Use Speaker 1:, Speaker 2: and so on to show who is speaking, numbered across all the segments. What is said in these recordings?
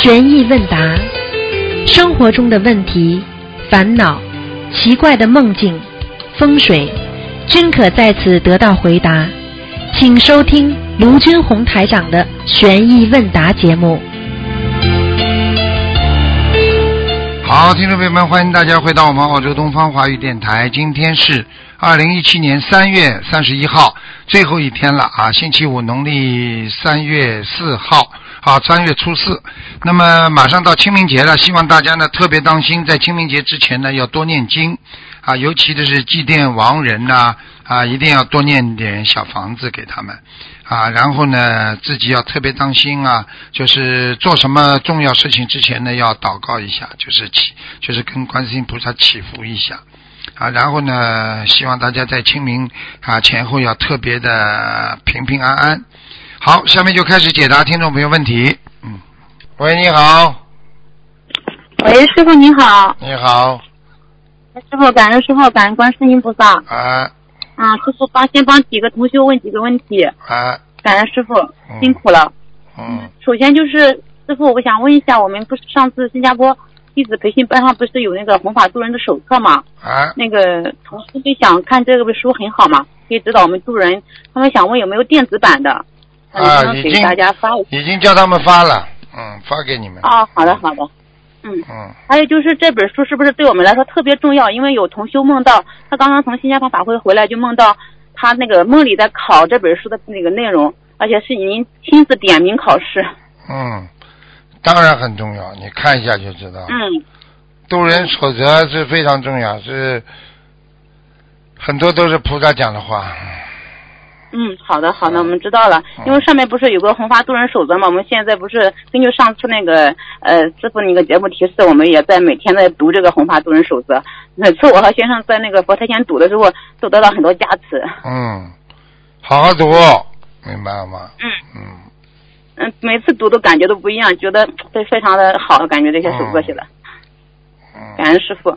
Speaker 1: 悬疑问答，生活中的问题、烦恼、奇怪的梦境、风水，均可在此得到回答。请收听卢军红台长的悬疑问答节目。
Speaker 2: 好，听众朋友们，欢迎大家回到我们澳洲东方华语电台。今天是二零一七年三月三十一号，最后一天了啊，星期五，农历三月四号，好，三月初四。那么马上到清明节了，希望大家呢特别当心，在清明节之前呢要多念经啊，尤其的是祭奠亡人呐啊，一定要多念点小房子给他们。啊，然后呢，自己要特别当心啊，就是做什么重要事情之前呢，要祷告一下，就是祈，就是跟观世音菩萨祈福一下。啊，然后呢，希望大家在清明啊前后要特别的平平安安。好，下面就开始解答听众朋友问题。嗯，喂，你好，
Speaker 3: 喂，师傅您好，
Speaker 2: 你好，
Speaker 3: 师傅感恩师傅感恩观世音菩萨。
Speaker 2: 啊。
Speaker 3: 啊，师傅帮先帮几个同学问几个问题，
Speaker 2: 啊，
Speaker 3: 感恩师傅辛苦了。
Speaker 2: 嗯，
Speaker 3: 首先就是师傅，我想问一下，我们不是上次新加坡弟子培训班上不是有那个弘法度人的手册吗？
Speaker 2: 啊，
Speaker 3: 那个同事就想看这个本书很好嘛，可以指导我们度人，他们想问有没有电子版的，能不能给
Speaker 2: 已经
Speaker 3: 大家发？
Speaker 2: 已经叫他们发了，嗯，发给你们。
Speaker 3: 啊，好的好的，嗯。
Speaker 2: 嗯，
Speaker 3: 还有就是这本书是不是对我们来说特别重要？因为有同修梦到他刚刚从新加坡法会回来，就梦到他那个梦里在考这本书的那个内容，而且是您亲自点名考试。
Speaker 2: 嗯，当然很重要，你看一下就知道。
Speaker 3: 嗯
Speaker 2: 渡人守则是非常重要，是很多都是菩萨讲的话。
Speaker 3: 嗯，好的好的，我们知道了。因为上面不是有个红发渡人守则嘛？我们现在不是根据上次那个呃师傅那个节目提示，我们也在每天在读这个红发渡人守则。每次我和先生在那个佛台前读的时候，都得到很多加持。
Speaker 2: 嗯，好好读，明白了吗？
Speaker 3: 嗯
Speaker 2: 嗯，
Speaker 3: 嗯，每次读都感觉都不一样，觉得非非常的好，感觉这些守则写的。感
Speaker 2: 嗯
Speaker 3: 恩师傅。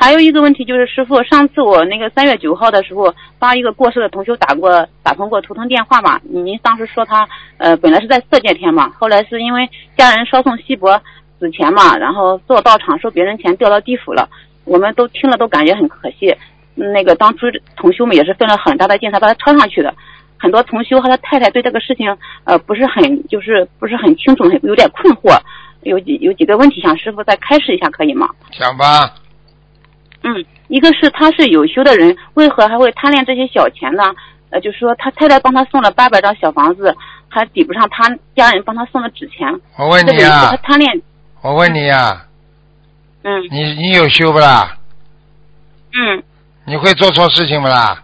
Speaker 3: 还有一个问题就是，师傅，上次我那个三月九号的时候，帮一个过世的同修打过打通过图腾电话嘛，您当时说他呃本来是在色界天嘛，后来是因为家人烧送锡箔纸钱嘛，然后做道场收别人钱掉到地府了，我们都听了都感觉很可惜。那个当初同修们也是费了很大的劲才把他抄上去的，很多同修和他太太对这个事情呃不是很就是不是很清楚，很有点困惑，有几有几个问题想师傅再开示一下可以吗？
Speaker 2: 讲吧。
Speaker 3: 嗯，一个是他是有修的人，为何还会贪恋这些小钱呢？呃，就是说他太太帮他送了八百张小房子，还抵不上他家人帮他送的纸钱，
Speaker 2: 我问你啊
Speaker 3: 他，贪恋。
Speaker 2: 我问你啊，
Speaker 3: 嗯
Speaker 2: 你你有修不啦？
Speaker 3: 嗯，
Speaker 2: 你会做错事情不啦？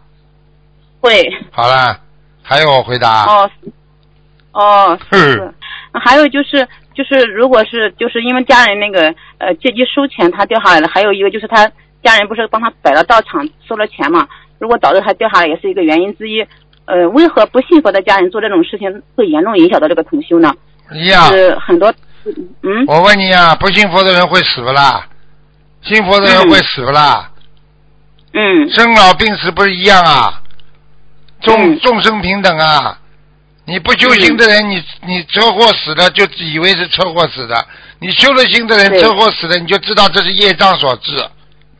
Speaker 3: 会
Speaker 2: 好啦，还有我回答。
Speaker 3: 哦哦是，还有就是就是如果是就是因为家人那个呃借机收钱他掉下来了，还有一个就是他家人不是帮他摆了道场收了钱嘛，如果导致他掉下来也是一个原因之一。呃，为何不信佛的家人做这种事情会严重影响到这个同修呢？
Speaker 2: 一样。
Speaker 3: 是很多，嗯
Speaker 2: 我问你啊，不信佛的人会死不啦？信佛的人会死不啦？
Speaker 3: 嗯
Speaker 2: 生老病死不是一样啊？众
Speaker 3: 嗯
Speaker 2: 众生平等啊！你不修行的人，你你车祸死了就以为是车祸死的；你修了心的人，车祸死了你就知道这是业障所致，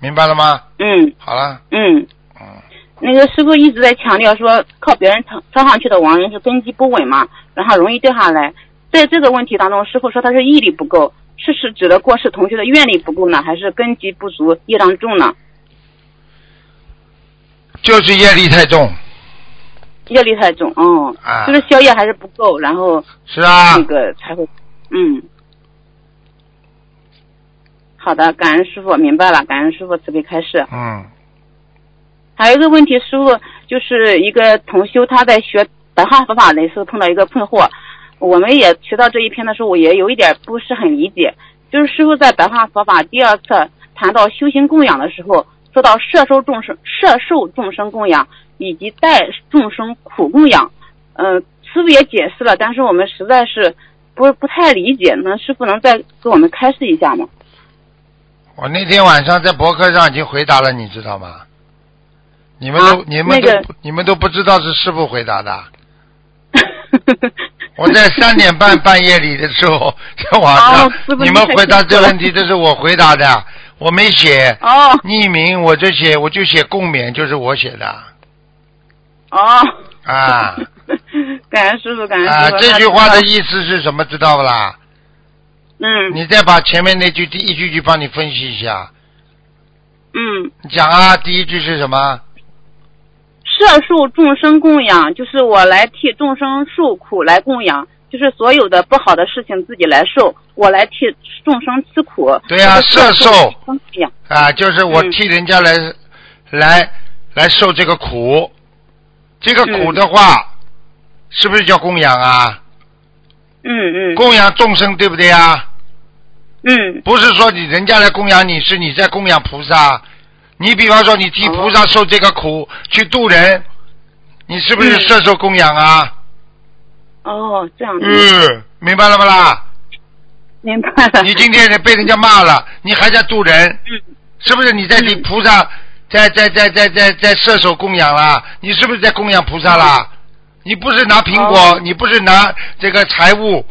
Speaker 2: 明白了吗？
Speaker 3: 嗯。
Speaker 2: 好了，
Speaker 3: 嗯，
Speaker 2: 嗯，
Speaker 3: 那个师傅一直在强调说，靠别人抄抄上去的亡人是根基不稳嘛，然后容易掉下来。在这个问题当中，师傅说他是毅力不够，是是指的过世同学的愿力不够呢，还是根基不足、业障重呢？
Speaker 2: 就是业力太重。
Speaker 3: 业力太重，嗯，
Speaker 2: 啊。
Speaker 3: 就是宵夜还是不够，然后
Speaker 2: 是啊。
Speaker 3: 那，个才会，嗯。好的，感恩师傅，明白了，感恩师傅慈悲开示。
Speaker 2: 嗯
Speaker 3: 还有一个问题，师傅就是一个同修，他在学白话佛法的时候碰到一个困惑，我们也学到这一篇的时候，我也有一点不是很理解。就是师傅在白话佛法第二册谈到修行供养的时候，说到摄受众生、摄受众生供养以及代众生苦供养，嗯、师傅也解释了，但是我们实在是不不太理解，能师傅能再给我们开示一下吗？
Speaker 2: 我那天晚上在博客上已经回答了，你知道吗？你们都、
Speaker 3: 啊
Speaker 2: 你们都、
Speaker 3: 那个
Speaker 2: 你们都不知道是师傅回答的，我在三点半半夜里的时候，在网上你们回答这问题，这是我回答的，我没写
Speaker 3: 哦
Speaker 2: 匿名，我就写我就写共勉，就是我写的
Speaker 3: 哦。
Speaker 2: 啊
Speaker 3: 感恩师傅，感恩
Speaker 2: 啊
Speaker 3: 师傅。！
Speaker 2: 这句话的，意思是什么？知道不啦？
Speaker 3: 嗯
Speaker 2: 你再把前面那句第一句句帮你分析一下，
Speaker 3: 嗯，
Speaker 2: 你讲啊，第一句是什么？
Speaker 3: 摄受众生供养，就是我来替众生受苦来供养，就是所有的不好的事情自己来受，我来替众生吃苦。
Speaker 2: 对呀
Speaker 3: 就是
Speaker 2: 摄受。啊，就是我
Speaker 3: 嗯
Speaker 2: 替人家来、来来受这个苦，这个苦
Speaker 3: 嗯
Speaker 2: 的话，是不是叫供养啊？
Speaker 3: 嗯嗯
Speaker 2: 供养众生，对不对啊？
Speaker 3: 嗯
Speaker 2: 不是说你人家来供养你，是你在供养菩萨。你比方说，你替菩萨受这个苦，去度人，你是不是
Speaker 3: 嗯
Speaker 2: 摄受供养啊？
Speaker 3: 哦，这样子，
Speaker 2: 嗯，明白了不啦？
Speaker 3: 明白了。
Speaker 2: 你今天被人家骂了，你还在度人，
Speaker 3: 嗯
Speaker 2: 是不是你在替
Speaker 3: 嗯
Speaker 2: 菩萨在在在在在在射手供养啦？你是不是在供养菩萨啦？你不是拿苹果，
Speaker 3: 哦。
Speaker 2: 你不是拿这个财物，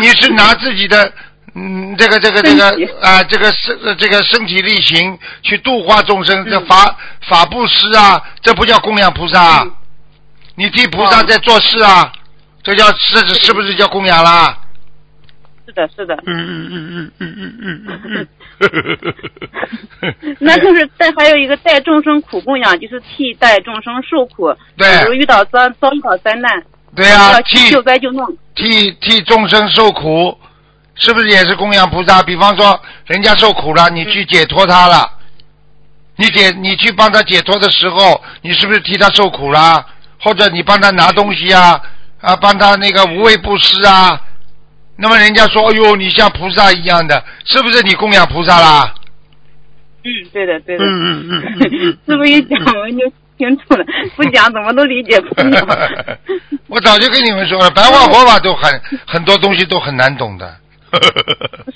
Speaker 2: 你是拿自己的嗯这个这个这个啊这个身呃这个身体力行去度化众生，这
Speaker 3: 嗯
Speaker 2: 法法布施啊，这不叫供养菩萨啊。
Speaker 3: 嗯？
Speaker 2: 你替菩萨
Speaker 3: 哦
Speaker 2: 在做事啊，这叫是是不是叫供养啦？
Speaker 3: 是的，是的。
Speaker 2: 嗯嗯嗯嗯嗯嗯嗯嗯。
Speaker 3: 那就是带还有一个带众生苦供养，就是替代众生受苦。
Speaker 2: 对
Speaker 3: 比如遇到遭遭遇到灾难，
Speaker 2: 对呀、
Speaker 3: 要去
Speaker 2: 替
Speaker 3: 救灾救难。
Speaker 2: 替替众生受苦，是不是也是供养菩萨？比方说，人家受苦了，你去解脱他了，你解你去帮他解脱的时候，你是不是替他受苦啦？或者你帮他拿东西啊啊，帮他那个无畏布施啊？那么人家说，哎呦，你像菩萨一样的，是不是你供养菩萨啦？
Speaker 3: 嗯，对的，对的。
Speaker 2: 嗯嗯嗯
Speaker 3: 师傅一讲我们就清楚了，不讲怎么都理解不了。
Speaker 2: 我早就跟你们说了，白话佛法都很 很多东西都很难懂的。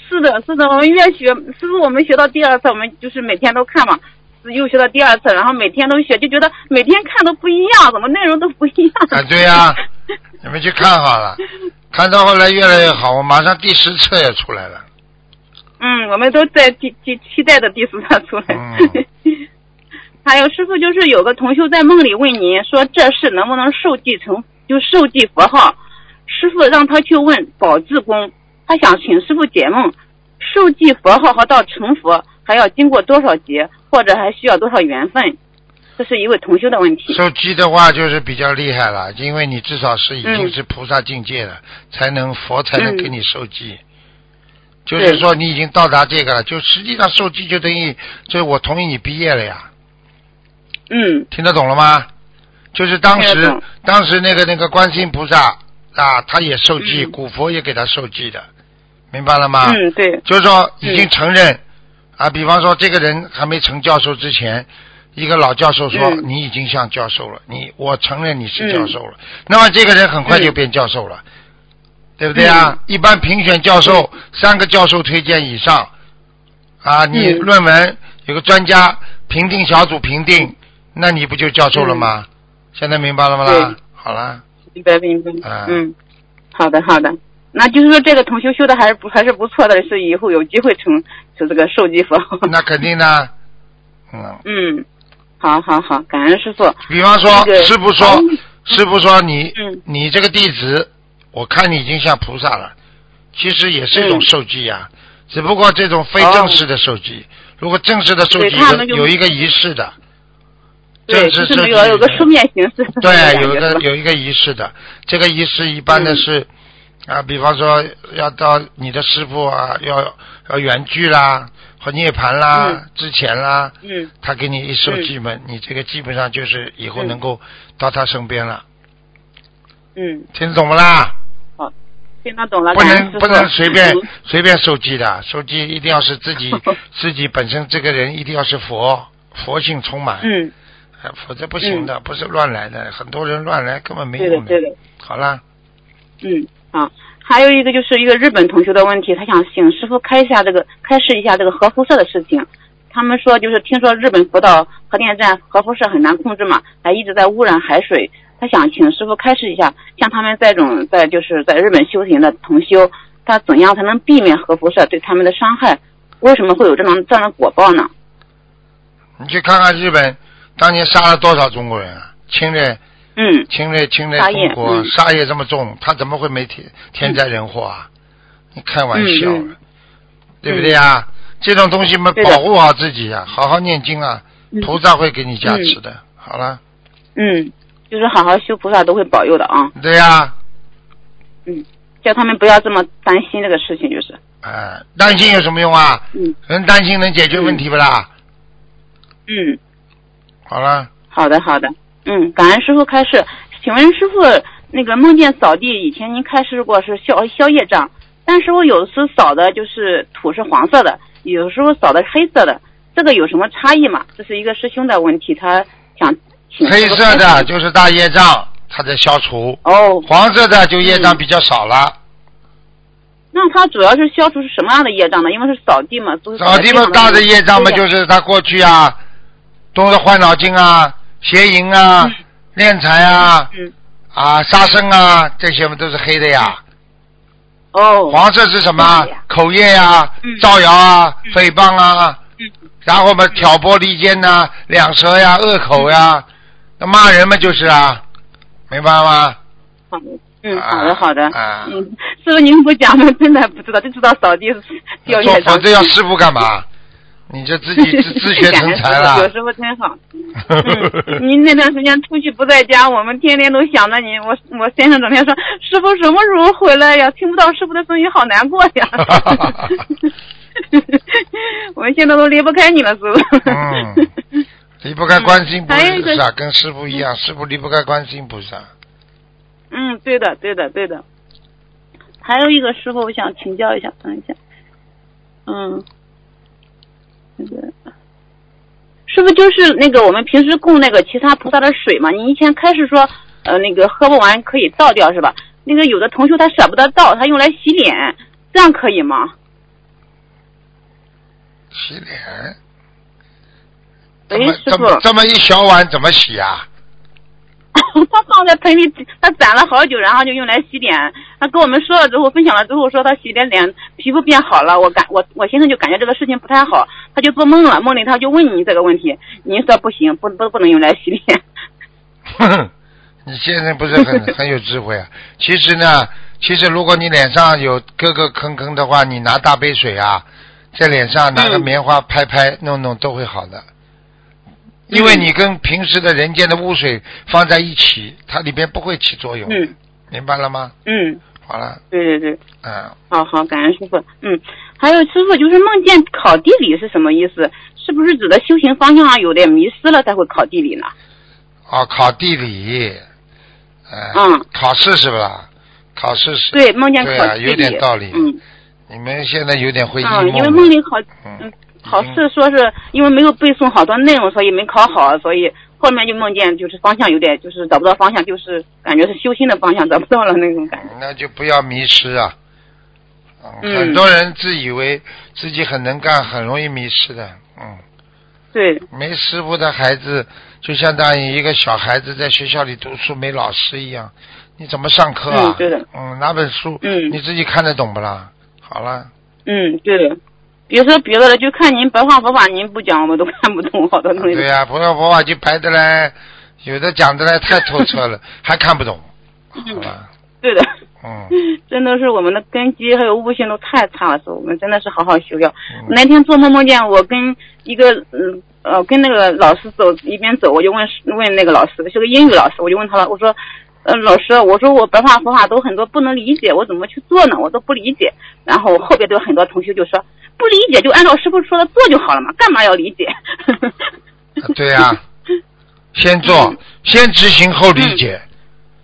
Speaker 3: 是的，是的，我们越学，师傅我们学到第二次，我们就是每天都看嘛，又学到第二次，然后每天都学，就觉得每天看都不一样，怎么内容都不一样？
Speaker 2: 啊对呀 你们去看好了，看到后来越来越好，我马上第十册也出来了。
Speaker 3: 嗯，我们都在期期期待的第十册出来。
Speaker 2: 嗯
Speaker 3: 还有师傅，就是有个同修在梦里问您说这事能不能受记成就受记佛号，师傅让他去问宝智公，他想请师傅解梦，受记佛号和到成佛还要经过多少劫，或者还需要多少缘分？这是一位同修的问题。
Speaker 2: 受记的话就是比较厉害了，因为你至少是已经
Speaker 3: 嗯
Speaker 2: 是菩萨境界了，才能佛才能
Speaker 3: 嗯
Speaker 2: 给你受记。就是说你已经到达这个了，就实际上受记就等于就是我同意你毕业了呀，
Speaker 3: 嗯
Speaker 2: 听得懂了吗？就是当时当时那个那个观世音菩萨啊，他也受记，
Speaker 3: 嗯
Speaker 2: 古佛也给他受记的，明白了吗？
Speaker 3: 嗯，对，
Speaker 2: 就是说已经承认、啊，比方说这个人还没成教授之前，一个老教授说、
Speaker 3: 嗯
Speaker 2: 你已经像教授了，你我承认你是教授了，那么这个人很快就变教授了，对不对啊？一般评选教授、三个教授推荐以上啊，你
Speaker 3: 嗯
Speaker 2: 论文有个专家评定小组评定，那你不就教授了吗？现在明白了吗啦？好了，
Speaker 3: 明白明白。
Speaker 2: 啊
Speaker 3: 嗯，好的好的。那就是说，这个同修修的还是不还是不错的，是以后有机会成成这个受记佛。
Speaker 2: 那肯定的，嗯。
Speaker 3: 嗯，好好好，感恩师傅。
Speaker 2: 比方说
Speaker 3: 那，个
Speaker 2: 师傅说
Speaker 3: 嗯，
Speaker 2: 师傅说你
Speaker 3: 嗯。
Speaker 2: 你这个弟子，我看你已经像菩萨了，其实也是一种
Speaker 3: 嗯。
Speaker 2: 受记呀，只不过这种非正式的受记，如果正式的受记有一个仪式的，
Speaker 3: 对，
Speaker 2: 正式
Speaker 3: 是有有个书面形式。
Speaker 2: 对，有一个有一个仪式的，这个仪式一般的
Speaker 3: 嗯。
Speaker 2: 是、啊，比方说要到你的师傅啊，要要远距啦和涅盘啦、
Speaker 3: 嗯。
Speaker 2: 之前啦，
Speaker 3: 嗯。
Speaker 2: 他给你一受记门，你这个基本上就是以后
Speaker 3: 嗯。
Speaker 2: 能够到他身边了，
Speaker 3: 嗯，
Speaker 2: 听懂不啦？
Speaker 3: 听得懂了。
Speaker 2: 不能不能随便
Speaker 3: 嗯。
Speaker 2: 随便受记的，受记一定要是自己 自己本身这个人一定要是佛佛性充满，
Speaker 3: 嗯，
Speaker 2: 哎否则不行的，不是乱来的，很多人乱来根本没用
Speaker 3: 对的对的。
Speaker 2: 好啦，
Speaker 3: 嗯，好。还有一个就是一个日本同学的问题，他想请师傅开一下这个开示一下这个核辐射的事情。他们说就是听说日本福岛核电站核辐射很难控制嘛，还一直在污染海水。他想请师傅开示一下，像他们这种在就是在日本修行的同修，他怎样才能避免核辐射对他们的伤害？为什么会有这种这样的果报呢？
Speaker 2: 你去看看日本当年杀了多少中国人啊？侵略
Speaker 3: 嗯。
Speaker 2: 侵略侵略中国，
Speaker 3: 嗯。
Speaker 2: 杀业这么重，他怎么会没天天灾人祸啊？你开玩笑对不对啊？这种东西嘛，保护好自己啊，好好念经啊，
Speaker 3: 嗯。
Speaker 2: 菩萨会给你加持的。好了，
Speaker 3: 嗯，就是好好修菩萨都会保佑的啊。
Speaker 2: 对呀、嗯
Speaker 3: 叫他们不要这么担心这个事情，就是。
Speaker 2: 哎，担心有什么用啊？
Speaker 3: 嗯。
Speaker 2: 人担心能解决问题不啦？
Speaker 3: 嗯，
Speaker 2: 好了，
Speaker 3: 好的好的，嗯，感恩师傅开示。请问师傅，那个梦见扫地，以前您开示过是消消业障，但是我有时扫的就是土是黄色的，有时候扫的是黑色的，这个有什么差异吗？这是一个师兄的问题，他想请
Speaker 2: 黑色的就是大业障，他在消除；
Speaker 3: 哦，
Speaker 2: 黄色的就业障比较少了。
Speaker 3: 那他主要是消除是什么样的业障呢？因为是扫地嘛，都是
Speaker 2: 扫地嘛，大的业障嘛，就是他过去啊，动了坏脑筋啊、邪淫啊、
Speaker 3: 嗯。
Speaker 2: 敛财啊、
Speaker 3: 嗯
Speaker 2: 啊杀生啊，这些嘛都是黑的呀。
Speaker 3: 哦，
Speaker 2: 黄色是什么？口业呀
Speaker 3: 嗯、
Speaker 2: 造谣啊
Speaker 3: 嗯、
Speaker 2: 诽谤啊。
Speaker 3: 嗯，
Speaker 2: 然后嘛挑拨离间呐、两舌呀、恶口呀，那骂人嘛就是啊，明白吗？
Speaker 3: 好的，嗯，
Speaker 2: 啊
Speaker 3: 好的好的，
Speaker 2: 啊。
Speaker 3: 嗯，师傅您不讲，我真的不知道，就知道扫地是掉
Speaker 2: 做
Speaker 3: 业障。
Speaker 2: 否则要师傅干嘛？你这自己自 自学成才
Speaker 3: 感恩师傅有
Speaker 2: 了。
Speaker 3: 师傅真好。嗯，您那段时间出去不在家，我们天天都想着您。我我先生整天说，师傅什么时候回来呀？听不到师傅的声音，好难过呀。我们现在都离不开你了，师傅。
Speaker 2: 嗯离不开观世音菩萨，跟师傅一样，师傅离不开观世音菩萨。
Speaker 3: 嗯，对的，对的，对的。还有一个师傅，我想请教一下，等一下。嗯，那个师傅就是那个我们平时供那个其他菩萨的水嘛，你以前开始说，呃，那个喝不完可以倒掉是吧？那个有的同学他舍不得倒，他用来洗脸，这样可以吗？
Speaker 2: 洗脸，这
Speaker 3: 喂，
Speaker 2: 么
Speaker 3: 师傅，
Speaker 2: 这么这么一小碗怎么洗啊？
Speaker 3: 他放在盆里，他攒了好久，然后就用来洗脸。他跟我们说了之后，分享了之后，说他洗脸脸皮肤变好了。我感我我先生就感觉这个事情不太好，他就做梦了，梦里他就问你这个问题，您说不行，不不不能用来洗脸。
Speaker 2: 哼哼，你现在不是很很有智慧啊？其实呢，其实如果你脸上有磕磕坑坑的话，你拿大杯水啊，在脸上拿个
Speaker 3: 嗯
Speaker 2: 棉花拍拍弄弄都会好的。因为你跟平时的人间的污水放在一起，它里边不会起作用，
Speaker 3: 嗯
Speaker 2: 明白了吗？
Speaker 3: 嗯，
Speaker 2: 好了，
Speaker 3: 对对对，
Speaker 2: 嗯，
Speaker 3: 好好，感恩师傅。嗯，还有师傅就是梦见考地理是什么意思？是不是指的修行方向上有点迷失了才会考地理呢？
Speaker 2: 哦，考地理，呃、
Speaker 3: 嗯
Speaker 2: 考试是不啦？考试是，
Speaker 3: 对，梦见考地理。
Speaker 2: 有点道理。
Speaker 3: 嗯
Speaker 2: 你们现在有点会忆
Speaker 3: 嗯，因为
Speaker 2: 梦
Speaker 3: 里考
Speaker 2: 嗯
Speaker 3: 嗯考试说是因为没有背诵好多内容，所以没考好，所以后面就梦见就是方向有点就是找不到方向，就是感觉是修心的方向找不到了那种感觉。
Speaker 2: 那就不要迷失啊。很多人自以为自己很能干，很容易迷失的。嗯，
Speaker 3: 对，
Speaker 2: 没师傅的孩子，就相当于一个小孩子在学校里读书没老师一样，你怎么上课啊？
Speaker 3: 嗯对的
Speaker 2: 嗯，拿本书，
Speaker 3: 嗯
Speaker 2: 你自己看得懂不啦？好了，
Speaker 3: 嗯，对的。别说别的了，就看您白话佛法，您不讲我们都看不懂好多东西。
Speaker 2: 对呀、白话佛法就排的嘞，有的讲的嘞太透彻了，还看不懂。好吧，
Speaker 3: 对的，
Speaker 2: 嗯，
Speaker 3: 真的是我们的根基还有悟性都太差了，是我们真的是好好修要。
Speaker 2: 嗯
Speaker 3: 那天做梦梦见我跟一个嗯呃跟那个老师走，一边走我就问问那个老师，是个英语老师，我就问他了，我说。呃，老师，我说我白话佛法都很多不能理解，我怎么去做呢？我都不理解。然后后边都有很多同学就说，不理解就按照师傅说的做就好了嘛，干嘛要理解？
Speaker 2: 对呀、先做，
Speaker 3: 嗯
Speaker 2: 先执行后理解。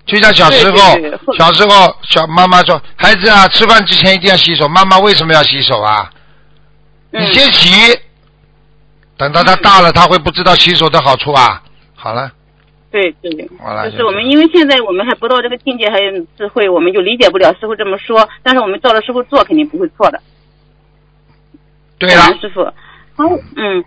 Speaker 2: 就像小时候
Speaker 3: 对对对，
Speaker 2: 小时候小妈妈说：“孩子啊，吃饭之前一定要洗手。”妈妈为什么要洗手啊？
Speaker 3: 嗯
Speaker 2: 你先洗，等到他大了，他会不知道洗手的好处啊。好了，
Speaker 3: 对对对，
Speaker 2: 好了，
Speaker 3: 就是我们，因为现在我们还不到这个境界，还有智慧，我们就理解不了师傅这么说。但是我们照着师傅做，肯定不会错的。
Speaker 2: 对了
Speaker 3: 师傅。还有嗯，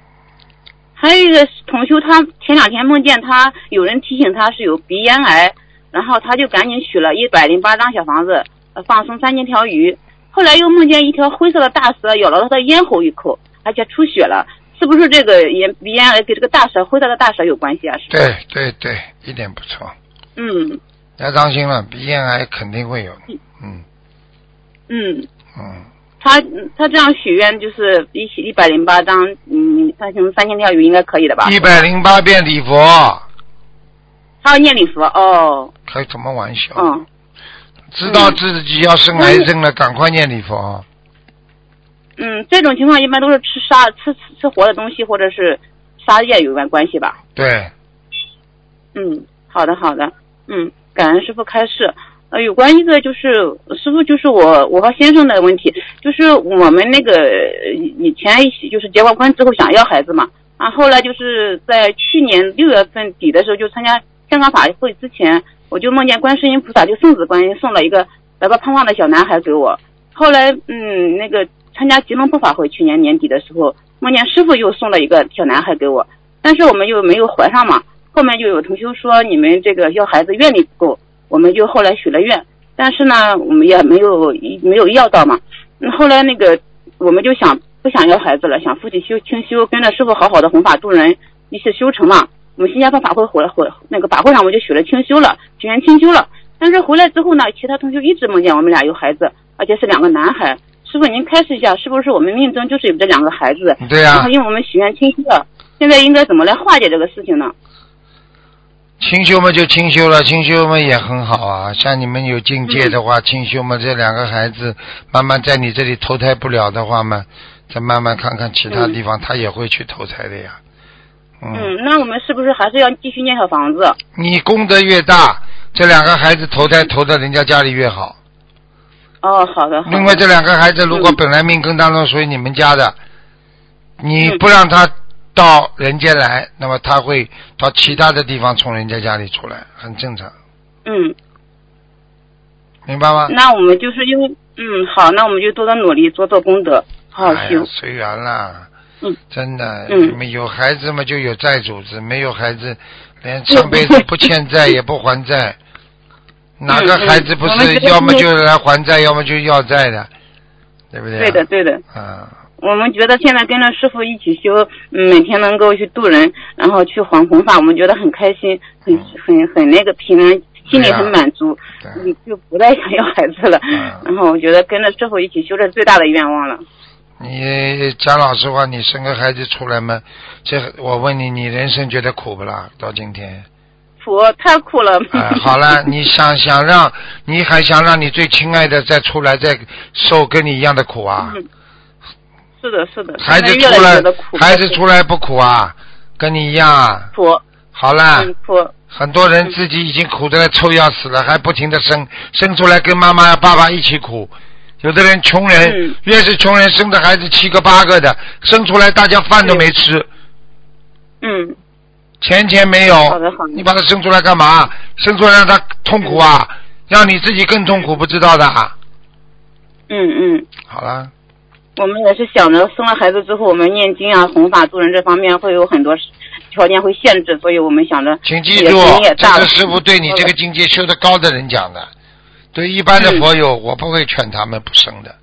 Speaker 3: 还有一个同修，他前两天梦见他有人提醒他是有鼻咽癌，然后他就赶紧取了一百零八张小房子，呃放生三千条鱼。后来又梦见一条灰色的大蛇咬了他的咽喉一口，而且出血了。是不是这个咽鼻咽癌跟这个大蛇灰色的大蛇有关系啊？是？
Speaker 2: 对对对，一点不错。
Speaker 3: 嗯
Speaker 2: 要当心了，鼻咽癌肯定会有。嗯
Speaker 3: 嗯，
Speaker 2: 嗯，
Speaker 3: 他他这样许愿就是一起一百零八张，嗯，三千三千条鱼应该可以的吧？
Speaker 2: 一百零八遍礼佛，
Speaker 3: 他要念礼佛哦，
Speaker 2: 开什么玩笑？
Speaker 3: 嗯
Speaker 2: 知道自己要生癌症了，赶快念礼佛。
Speaker 3: 嗯，这种情况一般都是吃杀吃吃吃活的东西或者是杀业有关关系吧？
Speaker 2: 对，
Speaker 3: 嗯，好的好的，嗯，感恩师傅开示。呃，有关一个就是师傅，就是我我和先生的问题，就是我们那个以前就是结过婚之后想要孩子嘛，啊，后来就是在去年六月份底的时候就参加香港法会之前，我就梦见观世音菩萨就送子观音送了一个白白胖胖的小男孩给我，后来嗯那个参加吉隆坡法会去年年底的时候，梦见师傅又送了一个小男孩给我，但是我们又没有怀上嘛，后面就有同修说你们这个要孩子愿力不够，我们就后来许了愿，但是呢，我们也没有没有要到嘛。嗯后来那个我们就想不想要孩子了，想夫妻修清修，跟着师傅好好的弘法度人，一起修成嘛。我们新加坡法会回来回那个法会上我就许了清修了，许愿清修了。但是回来之后呢，其他同学一直梦见我们俩有孩子，而且是两个男孩。师傅您开示一下，是不是我们命中就是有这两个孩子？
Speaker 2: 对呀、
Speaker 3: 然后因为我们许愿清修了，现在应该怎么来化解这个事情呢？
Speaker 2: 清修嘛就清修了，清修嘛也很好啊。像你们有境界的话，清修嘛，这两个孩子慢慢在你这里投胎不了的话嘛，再慢慢看看其他地方，他也会去投胎的呀。嗯，
Speaker 3: 嗯，那我们是不是还是要继续念小房子？
Speaker 2: 你功德越大，这两个孩子投胎投到人家家里越好。
Speaker 3: 哦，好的，好的。
Speaker 2: 另外，这两个孩子如果
Speaker 3: 嗯
Speaker 2: 本来命根当中属于你们家的，你
Speaker 3: 嗯
Speaker 2: 不让他到人间来，那么他会到其他的地方从人家家里出来，很正常，
Speaker 3: 嗯，
Speaker 2: 明白吗？
Speaker 3: 那我们就是因为嗯好，那我们就多多努力，做做功德，好好
Speaker 2: 哎。，随缘啦。
Speaker 3: 嗯，
Speaker 2: 真的，
Speaker 3: 嗯
Speaker 2: 有孩子嘛就有债主子，没有孩子，连上辈子 不欠债也不还债。哪个孩子不是要么就来还债，要么就要债的，对不对？
Speaker 3: 对的，。对的。
Speaker 2: 嗯，
Speaker 3: 我们觉得现在跟着师傅一起修，嗯，每天能够去度人，然后去弘弘法，我们觉得很开心，很很很那个平安，心里很满足，
Speaker 2: 对。
Speaker 3: 嗯，就不再想要孩子了。
Speaker 2: 嗯
Speaker 3: 然后我觉得跟着师傅一起修，这是最大的愿望了。
Speaker 2: 你讲老实话，你生个孩子出来嘛？这我问你，你人生觉得苦不啦？到今天，
Speaker 3: 苦太苦了。
Speaker 2: 哎、好了，你想想让，你还想让你最亲爱的再出来，再受跟你一样的苦啊？
Speaker 3: 嗯是的，是的。
Speaker 2: 孩子出来孩子出来不苦啊？跟你一样啊？
Speaker 3: 苦，
Speaker 2: 好了，
Speaker 3: 嗯苦，
Speaker 2: 很多人自己已经苦得臭要死了，还不停的生，生出来跟妈妈爸爸一起苦。有的人穷人，
Speaker 3: 嗯
Speaker 2: 越是穷人生的孩子七个八个的，生出来大家饭都没吃，
Speaker 3: 嗯，
Speaker 2: 钱钱没有
Speaker 3: 好的好的，
Speaker 2: 你把他生出来干嘛？生出来让他痛苦啊，让你自己更痛苦，不知道的啊。
Speaker 3: 嗯嗯。
Speaker 2: 好了，
Speaker 3: 我们也是想着生了孩子之后，我们念经啊、弘法度人这方面会有很多条件会限制，所以我们想着
Speaker 2: 请记住，这是师傅对你这个境界修得高的人讲的。对一般的
Speaker 3: 嗯
Speaker 2: 佛友，我不会劝他们不生的，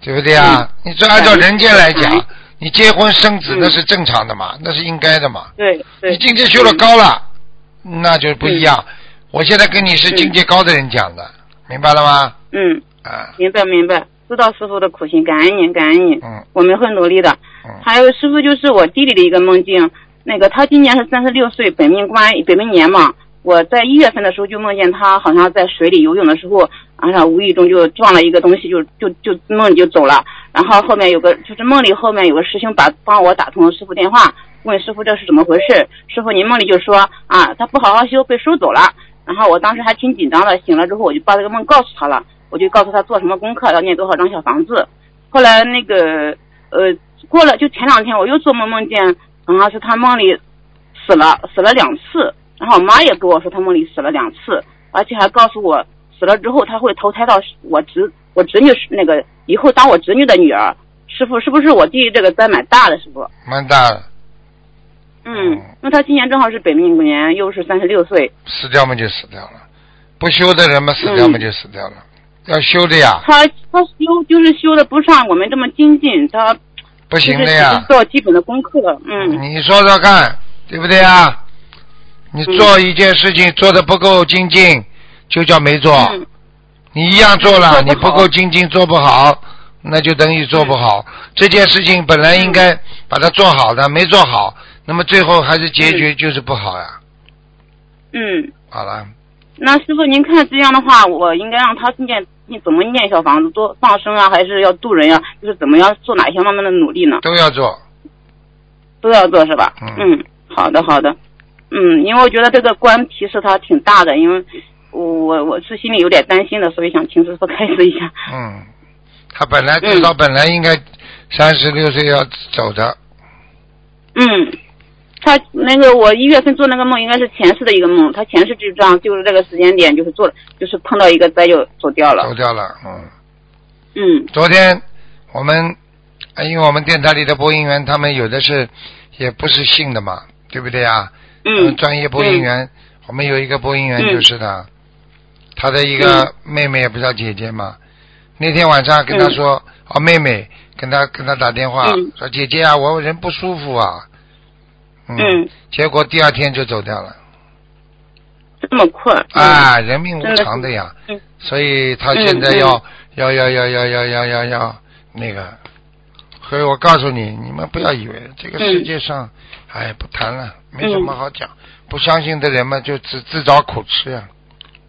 Speaker 2: 对不对啊？你这按照人间来讲
Speaker 3: 嗯，
Speaker 2: 你结婚生子
Speaker 3: 嗯
Speaker 2: 那是正常的嘛，那是应该的嘛。
Speaker 3: 对对。
Speaker 2: 你境界修得高了，那就不一样。我现在跟你是境界高的人讲的，明白了吗？
Speaker 3: 嗯，
Speaker 2: 啊，
Speaker 3: 明白明白，知道师傅的苦心，感恩您感恩您，
Speaker 2: 嗯
Speaker 3: 我们会努力的。
Speaker 2: 嗯，
Speaker 3: 还有师傅就是我弟弟的一个梦境，那个他今年是三十六岁，本命官本命年嘛。我在一月份的时候就梦见他好像在水里游泳的时候，然后无意中就撞了一个东西，就就就梦里就走了。然后后面有个就是梦里后面有个师兄把帮我打通了师傅电话，问师傅这是怎么回事？师傅您梦里就说啊，他不好好修被收走了。然后我当时还挺紧张的，醒了之后我就把这个梦告诉他了，我就告诉他做什么功课，要念多少张小房子。后来那个呃过了就前两天我又做梦梦见好像是他梦里死了死了两次，然后我妈也跟我说他梦里死了两次，而且还告诉我死了之后他会投胎到我侄我侄女那个以后当我侄女的女儿。师傅是不是我弟弟这个灾蛮大的？师傅，
Speaker 2: 蛮大的。
Speaker 3: 嗯，因为他今年正好是本命年，又是三十六岁。
Speaker 2: 死掉嘛就死掉了，不修的人嘛死掉嘛就死掉了，要修的呀，
Speaker 3: 他他修就是修的不像我们这么精进，他
Speaker 2: 不行的呀。
Speaker 3: 做基本的功课。嗯
Speaker 2: 你说说看，对不对啊？你做一件事情做的不够精进，就叫没做。
Speaker 3: 嗯
Speaker 2: 你一样做了，你不够精进，做不好，那就等于做不好。这件事情本来应该把它做好的，没做好，那么最后还是结局就是不好呀。
Speaker 3: 嗯，
Speaker 2: 好了，
Speaker 3: 那师傅您看这样的话，我应该让他念念怎么念小房子，多放生啊，还是要渡人呀、就是怎么样做哪一些方面的努力呢？
Speaker 2: 都要做。
Speaker 3: 都要做是吧？
Speaker 2: 嗯
Speaker 3: 嗯，好的好的，嗯，因为我觉得这个关提示他挺大的，因为我我我是心里有点担心的，所以想请师傅开示一下。
Speaker 2: 嗯，他本来至少本来应该三十六岁要走的，
Speaker 3: 嗯，他那个我一月份做那个梦应该是前世的一个梦，他前世就这样就是这个时间点就是做了，就是碰到一个灾就走掉了走。
Speaker 2: 掉了。嗯，
Speaker 3: 嗯
Speaker 2: 昨天我们，呃因为我们电台里的播音员，他们有的是也不是信的嘛，对不对啊？
Speaker 3: 嗯
Speaker 2: 专业播音员，我们有一个播音员
Speaker 3: 嗯
Speaker 2: 就是的，他的一个妹妹也不叫姐姐嘛。那天晚上跟他说，哦，妹妹跟他跟他打电话、
Speaker 3: 嗯
Speaker 2: 说，姐姐啊，我人不舒服啊。嗯。
Speaker 3: 嗯，
Speaker 2: 结果第二天就走掉了。
Speaker 3: 这么快。嗯、
Speaker 2: 啊，人命无常的呀。
Speaker 3: 嗯
Speaker 2: 所以他现在要、要要要要要要要要那个，所以我告诉你，你们不要以为这个世界上，哎，不谈了，没什么好讲。不相信的人嘛，就自自找苦吃呀。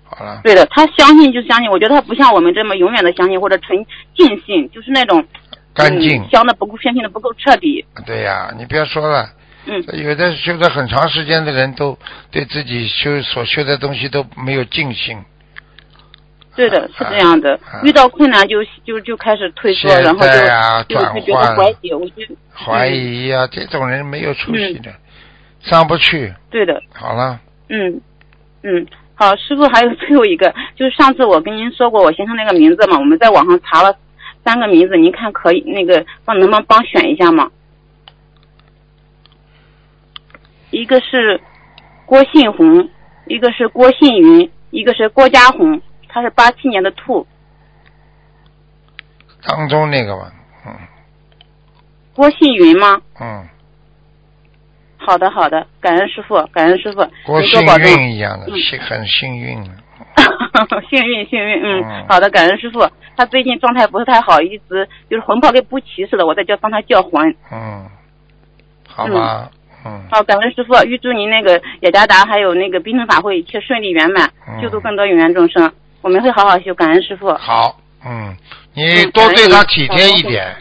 Speaker 2: 好了，
Speaker 3: 对的，他相信就相信，我觉得他不像我们这么永远的相信或者纯尽信，就是那种
Speaker 2: 干净
Speaker 3: 嗯、。相的不够相信的不够彻底。
Speaker 2: 对呀，你不要说了，
Speaker 3: 嗯
Speaker 2: 有的修了很长时间的人都对自己修所修的东西都没有尽心。
Speaker 3: 对的，是这样的。
Speaker 2: 啊
Speaker 3: 遇到困难就就就开始退缩，
Speaker 2: 现
Speaker 3: 然后就就
Speaker 2: 转
Speaker 3: 会觉得怀疑。我就
Speaker 2: 怀疑呀、这种人没有出息的，上不去。
Speaker 3: 对的，
Speaker 2: 好了，
Speaker 3: 嗯嗯。好，师傅还有 最后一个，就是上次我跟您说过我先生那个名字嘛，我们在网上查了三个名字，您看可以那个帮能不能帮选一下吗？一个是郭信红，一个是郭信云，一个是郭家红，他是八七年的兔。
Speaker 2: 当中那个吧，嗯
Speaker 3: 郭信云吗？
Speaker 2: 嗯，
Speaker 3: 好的，好的，感恩师傅，感恩师傅，
Speaker 2: 郭幸
Speaker 3: 您多保重。
Speaker 2: 运一样的，很幸运。
Speaker 3: 幸运，幸运，嗯，
Speaker 2: 嗯
Speaker 3: 好的，感恩师傅。他最近状态不是太好，一直就是魂魄跟不齐似的，我在叫帮他叫魂。
Speaker 2: 嗯，好吧，嗯，
Speaker 3: 好，感恩师傅，预祝您那个雅加达还有那个冰城法会一切顺利圆满，
Speaker 2: 嗯
Speaker 3: 救度更多有缘众生。我们会好好修，感恩师傅。
Speaker 2: 好，嗯，你
Speaker 3: 嗯
Speaker 2: 多对他体贴一点，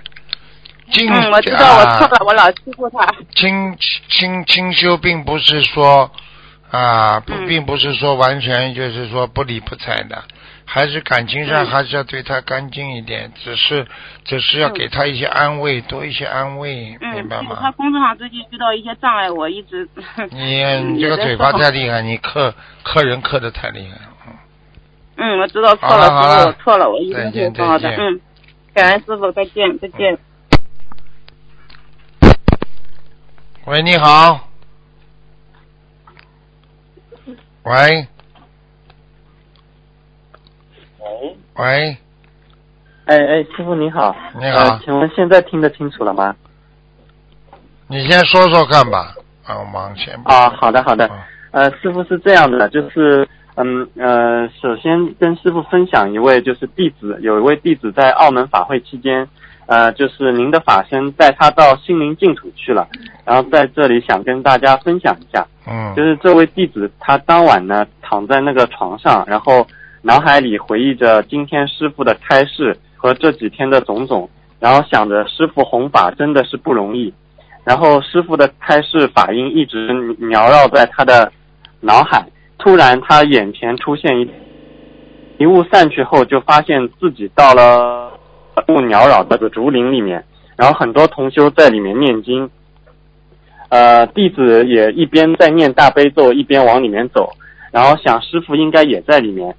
Speaker 2: 精
Speaker 3: 嗯，我知道我错
Speaker 2: 啊
Speaker 3: 了，我老欺负他。
Speaker 2: 清清清修，并不是说啊，不，
Speaker 3: 嗯
Speaker 2: 并不是说完全就是说不理不睬的，还是感情上
Speaker 3: 嗯
Speaker 2: 还是要对他干净一点，只是只是要
Speaker 3: 嗯
Speaker 2: 给他一些安慰，多一些安慰，
Speaker 3: 嗯，
Speaker 2: 明白
Speaker 3: 吗他？工作上最近遇到一些障碍，我一直。
Speaker 2: 你
Speaker 3: 嗯
Speaker 2: 你这个嘴巴太厉害，你克克人克的太厉害了。嗯
Speaker 3: 嗯，我知道错了，师傅，我错了，我一定会好的。嗯，感恩师傅，再见，再见。
Speaker 2: 喂，你好。喂。喂，
Speaker 4: 哎哎，师傅你好。
Speaker 2: 你好
Speaker 4: 呃，请问现在听得清楚了吗？
Speaker 2: 你先说说看吧。啊，我忙先。
Speaker 4: 啊，好的好的。
Speaker 2: 嗯
Speaker 4: 呃，师傅是这样的，就是嗯呃，首先跟师傅分享一位就是弟子，有一位弟子在澳门法会期间，呃，就是您的法身带他到心灵净土去了，然后在这里想跟大家分享一下。
Speaker 2: 嗯。
Speaker 4: 就是这位弟子，他当晚呢躺在那个床上，然后脑海里回忆着今天师傅的开示和这几天的种种，然后想着师傅弘法真的是不容易，然后师傅的开示法音一直缭绕在他的脑海。突然，他眼前出现一一雾散去后，就发现自己到了雾缭绕的竹林里面，然后很多同修在里面念经。呃，弟子也一边在念大悲咒，一边往里面走，然后想师傅应该也在里面，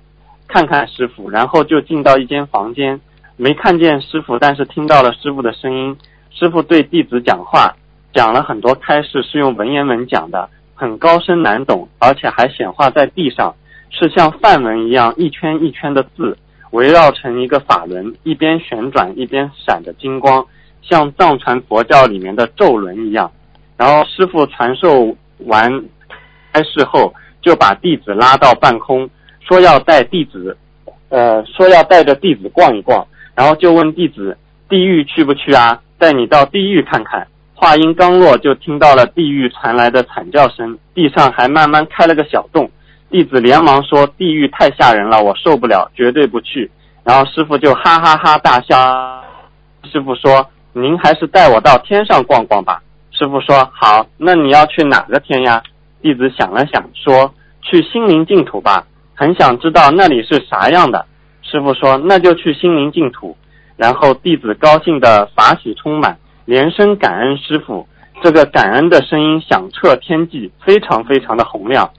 Speaker 4: 看看师傅，然后就进到一间房间，没看见师傅，但是听到了师傅的声音。师傅对弟子讲话，讲了很多开示，是用文言文讲的，很高深难懂，而且还显化在地上，是像梵文一样一圈一圈的字，围绕成一个法轮，一边旋转一边闪着金光，像藏传佛教里面的咒轮一样。然后师傅传授完开示后，就把弟子拉到半空，说要带弟子，呃，说要带着弟子逛一逛，然后就问弟子：地狱去不去啊？带你到地狱看看。话音刚落，就听到了地狱传来的惨叫声，地上还慢慢开了个小洞。弟子连忙说：“地狱太吓人了，我受不了，绝对不去。”然后师傅就哈哈哈大笑。师傅说：“您还是带我到天上逛逛吧。”师傅说：“好，那你要去哪个天呀？”弟子想了想，说：“去心灵净土吧，很想知道那里是啥样的。”师傅说：“那就去心灵净土。”然后弟子高兴的法喜充满。连声感恩师傅，这个感恩的声音响彻天际，非常非常的洪亮，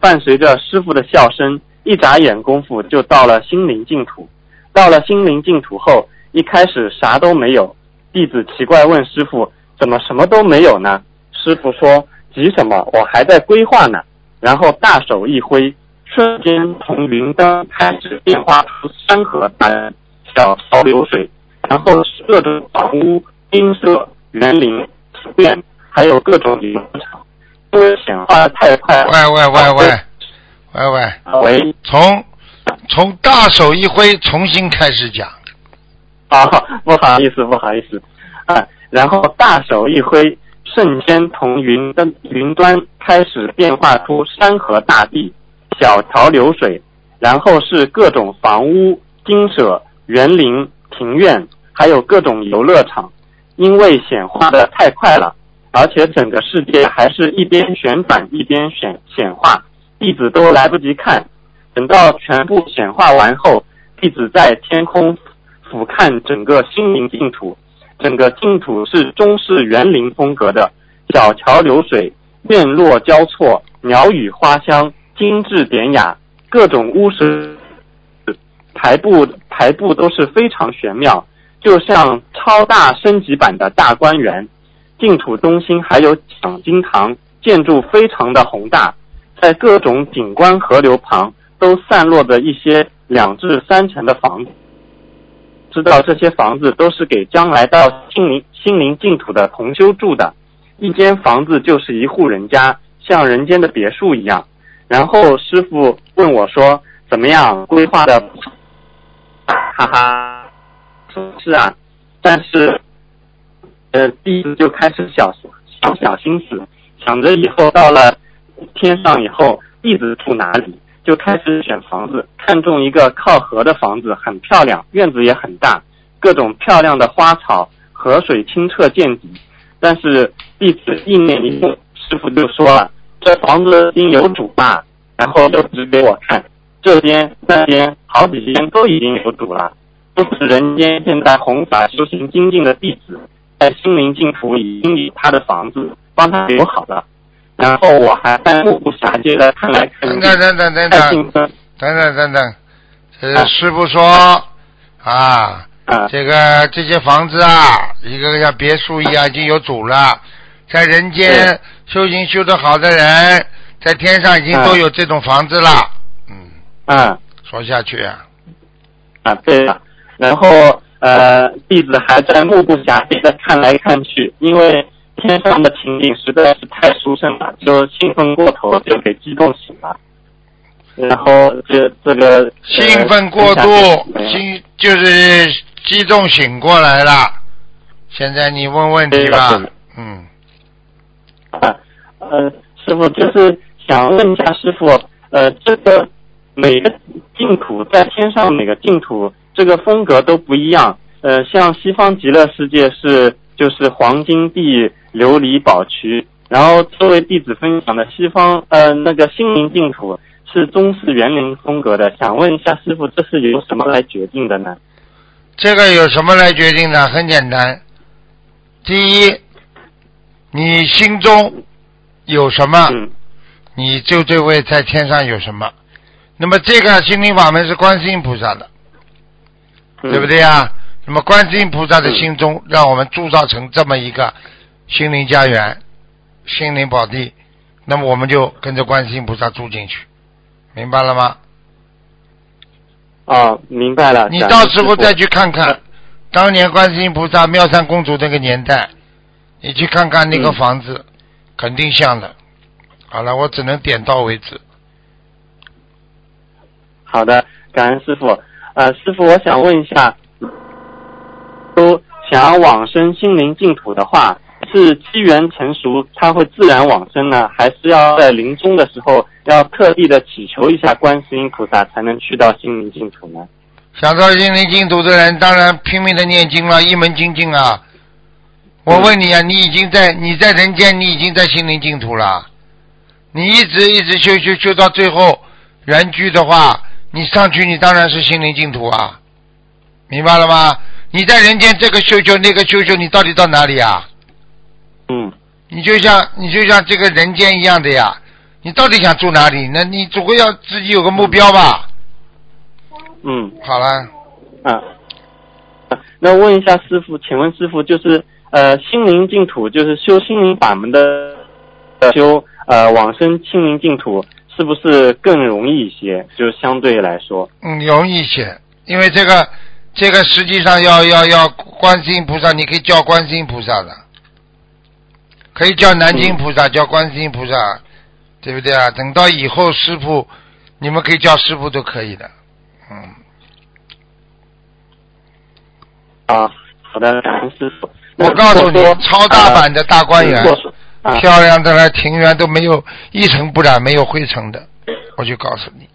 Speaker 4: 伴随着师傅的笑声，一眨眼功夫就到了心灵净土。到了心灵净土后，一开始啥都没有，弟子奇怪问师傅：“怎么什么都没有呢？”师傅说：“急什么？我还在规划呢。”然后大手一挥，瞬间从云端开始变化出山河大小桥流水，然后各种房屋。金色园林变，还有各种农场，因为显化的太快。
Speaker 2: 喂喂喂喂，喂喂
Speaker 4: 喂，
Speaker 2: 从从大手一挥，重新开始讲。
Speaker 4: 啊，不好意思，不好意思啊。然后大手一挥，瞬间从云端云端开始变化出山河大地、小桥流水，然后是各种房屋、精舍、园林、庭院，还有各种游乐场。因为显化的太快了，而且整个世界还是一边旋转一边显显化，弟子都来不及看。等到全部显化完后，弟子在天空俯瞰整个心灵净土，整个净土是中式园林风格的，小桥流水，院落交错，鸟语花香，精致典雅，各种屋石排布排布都是非常玄妙。就像超大升级版的大观园，净土中心还有讲经堂，建筑非常的宏大，在各种景观河流旁都散落着一些两至三层的房子。知道这些房子都是给将来到心灵心灵净土的同修住的，一间房子就是一户人家，像人间的别墅一样。然后师傅问我说：“怎么样？规划的？”哈哈。是啊，但是，呃，弟子就开始小想小心思，想着以后到了天上以后，弟子住哪里，就开始选房子，看中一个靠河的房子，很漂亮，院子也很大，各种漂亮的花草，河水清澈见底。但是弟子意念一动，师傅就说了：“这房子已经有主吧？”然后就指给我看，这边那边好几间都已经有主了。都是人间现在弘法修行精进的弟子，在心灵净土已经以他的房子帮他留好了，然后我还在目不暇接的看来看去，
Speaker 2: 等等等等等等，等等等等，呃，师傅说啊，这个这些房子啊，一个个像别墅一样已经有主了，在人间修行修得好的人，在天上已经都有这种房子了，嗯。
Speaker 4: 嗯，
Speaker 2: 说下去啊，
Speaker 4: 啊对了。然后，呃，弟子还在目不暇接的看来看去，因为天上的情景实在是太殊胜了，就兴奋过头，就给激动醒了。然后，这这个
Speaker 2: 兴奋过度，兴就是激动醒过来了。现在你问问题吧，嗯。
Speaker 4: 啊，呃，师傅就是想问一下师傅，呃，这个每个净土在天上，每个净土。这个风格都不一样，呃，像西方极乐世界是就是黄金地琉璃宝区，然后作为弟子分享的西方呃那个心灵净土是中式园林风格的，想问一下师傅，这是由什么来决定的呢？
Speaker 2: 这个有什么来决定的？很简单，第一，你心中有什么，你就这位在天上有什么。那么这个心灵法门是观世音菩萨的。对不对呀？那么观世音菩萨的心中，让我们铸造成这么一个心灵家园、心灵宝地，那么我们就跟着观世音菩萨住进去，明白了吗？
Speaker 4: 啊，明白了。
Speaker 2: 你到时候再去看看，当年观世音菩萨妙善公主那个年代，你去看看那个
Speaker 4: 嗯
Speaker 2: 房子，肯定像的。好了，我只能点到为止。
Speaker 4: 好的，感恩师傅。呃，师傅，我想问一下，都想要往生心灵净土的话，是机缘成熟，它会自然往生呢，还是要在临终的时候要特地的祈求一下观世音菩萨，才能去到心灵净土呢？
Speaker 2: 想到心灵净土的人，当然拼命的念经了，一门精进啊！我问你啊，你已经在你在人间，你已经在心灵净土了。你一直一直修修修到最后圆居的话，你上去你当然是心灵净土啊，明白了吗？你在人间这个修修那个修修，你到底到哪里啊？
Speaker 4: 嗯，
Speaker 2: 你就像你就像这个人间一样的呀，你到底想住哪里？那你总归要自己有个目标吧。
Speaker 4: 嗯。
Speaker 2: 好了，
Speaker 4: 啊，那问一下师傅，请问师傅就是呃心灵净土，就是修心灵法门的呃修呃往生心灵净土，是不是更容易一些？就是相对来说，
Speaker 2: 嗯，容易一些，因为这个这个实际上要要要观世音菩萨，你可以叫观世音菩萨的，可以叫南京菩萨，叫观世音菩萨，对不对啊？等到以后师傅，你们可以叫师傅都可以的，嗯，
Speaker 4: 啊，好的，感恩师傅。
Speaker 2: 我告诉你超大版的大观园漂亮的来庭园都没有一尘不染，没有灰尘的，我就告诉你，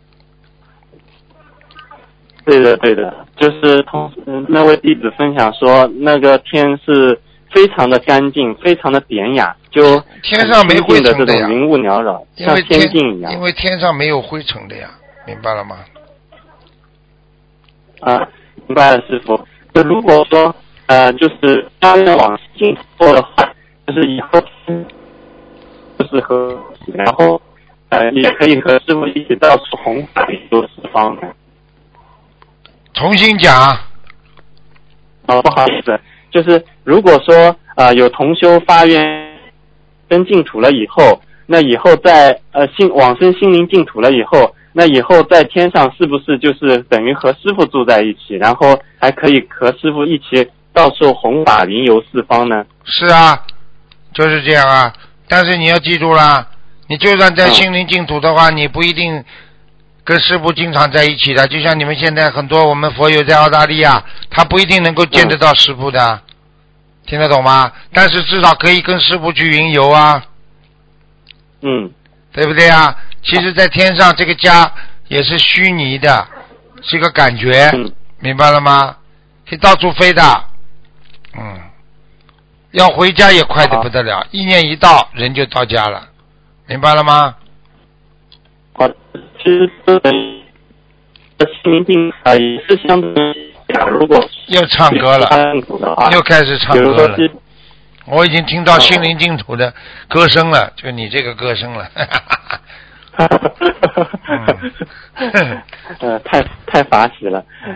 Speaker 4: 对的对的，就是同嗯那位弟子分享说，那个天是非常的干净，非常的典雅，就
Speaker 2: 天上没灰尘的
Speaker 4: 云雾缭绕，像
Speaker 2: 因为
Speaker 4: 仙境一样
Speaker 2: 因。为天上没有灰尘的呀，明白了吗？
Speaker 4: 啊，明白了，师傅。那如果说呃，就是家人往进做的话，就是以后就是和然后呃，也可以和师傅一起到处弘法做四方。
Speaker 2: 重新讲，
Speaker 4: 哦，不好意思，就是如果说呃有同修发愿跟净土了以后，那以后在呃心往生心灵净土了以后，那以后在天上是不是就是等于和师傅住在一起，然后还可以和师傅一起到处弘法云游四方呢？
Speaker 2: 是啊，就是这样啊。但是你要记住啦，你就算在
Speaker 4: 嗯
Speaker 2: 心灵净土的话，你不一定跟师傅经常在一起的。就像你们现在很多我们佛友在澳大利亚，他不一定能够见得到师傅的，听得懂吗？但是至少可以跟师傅去云游啊，
Speaker 4: 嗯
Speaker 2: 对不对啊？其实，在天上这个家也是虚拟的，是一个感觉，
Speaker 4: 嗯
Speaker 2: 明白了吗？可以到处飞的，嗯，要回家也快的不得了，意念一到，人就到家了，明白了吗？
Speaker 4: 好，其实这心灵净啊也是相当于，如果
Speaker 2: 又唱歌了，又开始唱歌了。我已经听到心灵净土的歌声了，就你这个歌声了。嗯
Speaker 4: 呃，太太法喜了。
Speaker 2: 嗯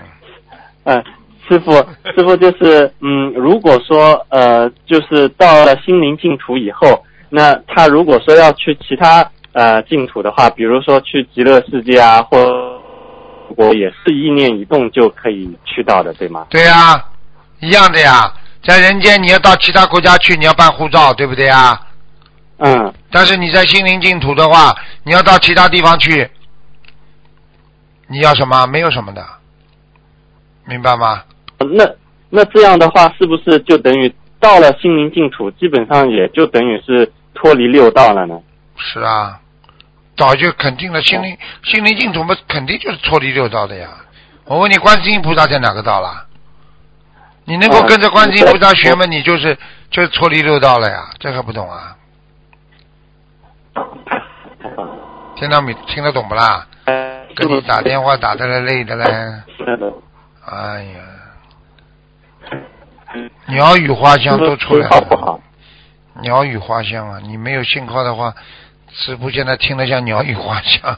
Speaker 4: 呃，师傅，师傅就是，嗯，如果说呃，就是到了心灵净土以后，那他如果说要去其他呃净土的话，比如说去极乐世界啊，或我也是意念一动就可以去到的，对吗？
Speaker 2: 对呀、一样的呀。在人间，你要到其他国家去，你要办护照，对不对呀？
Speaker 4: 嗯
Speaker 2: 但是你在心灵净土的话，你要到其他地方去，你要什么？没有什么的，明白吗？
Speaker 4: 那那这样的话，是不是就等于到了心灵净土，基本上也就等于是脱离六道了呢？
Speaker 2: 是啊，早就肯定了，心灵心灵净土嘛，肯定就是脱离六道的呀。我问你，观世音菩萨在哪个道了？你能够
Speaker 4: 啊
Speaker 2: 跟着观世音菩萨学嘛？你就是就是脱离六道了呀，这还不懂啊？听到没？听得懂不啦？
Speaker 4: 呃，
Speaker 2: 跟你打电话打的来累的嘞，
Speaker 4: 是的，
Speaker 2: 哎呀，鸟语花香都出来了，
Speaker 4: 好不好？
Speaker 2: 鸟语花香啊！你没有信号的话，直播间在听得像鸟语花香。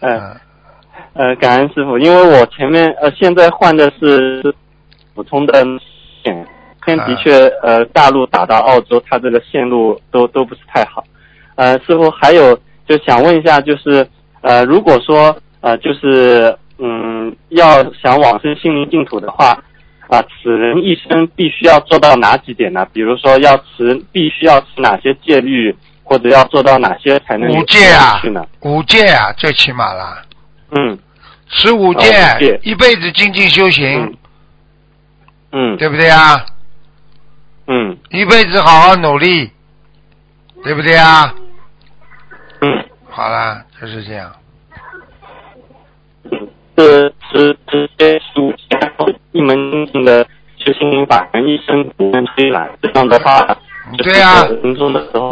Speaker 4: 嗯，呃，感恩师傅，因为我前面呃现在换的是普通的线，现的确呃大陆打到澳洲，它这个线路都都不是太好。呃，师傅还有就想问一下，就是呃如果说呃就是嗯要想往生心灵净土的话，啊、此人一生必须要做到哪几点呢？比如说要持必须要持哪些戒律，或者要做到哪些才能有
Speaker 2: 五戒啊
Speaker 4: 去呢？，
Speaker 2: 五戒啊，最起码啦，
Speaker 4: 嗯
Speaker 2: 十五戒一辈子精进修行
Speaker 4: 嗯，嗯
Speaker 2: 对不对啊？
Speaker 4: 嗯
Speaker 2: 一辈子好好努力，对不对啊？
Speaker 4: 嗯。
Speaker 2: 好啦，就是这样。
Speaker 4: 是是直接书一门的修心灵法门，一生不能推揽。这样的话，就是
Speaker 2: 对啊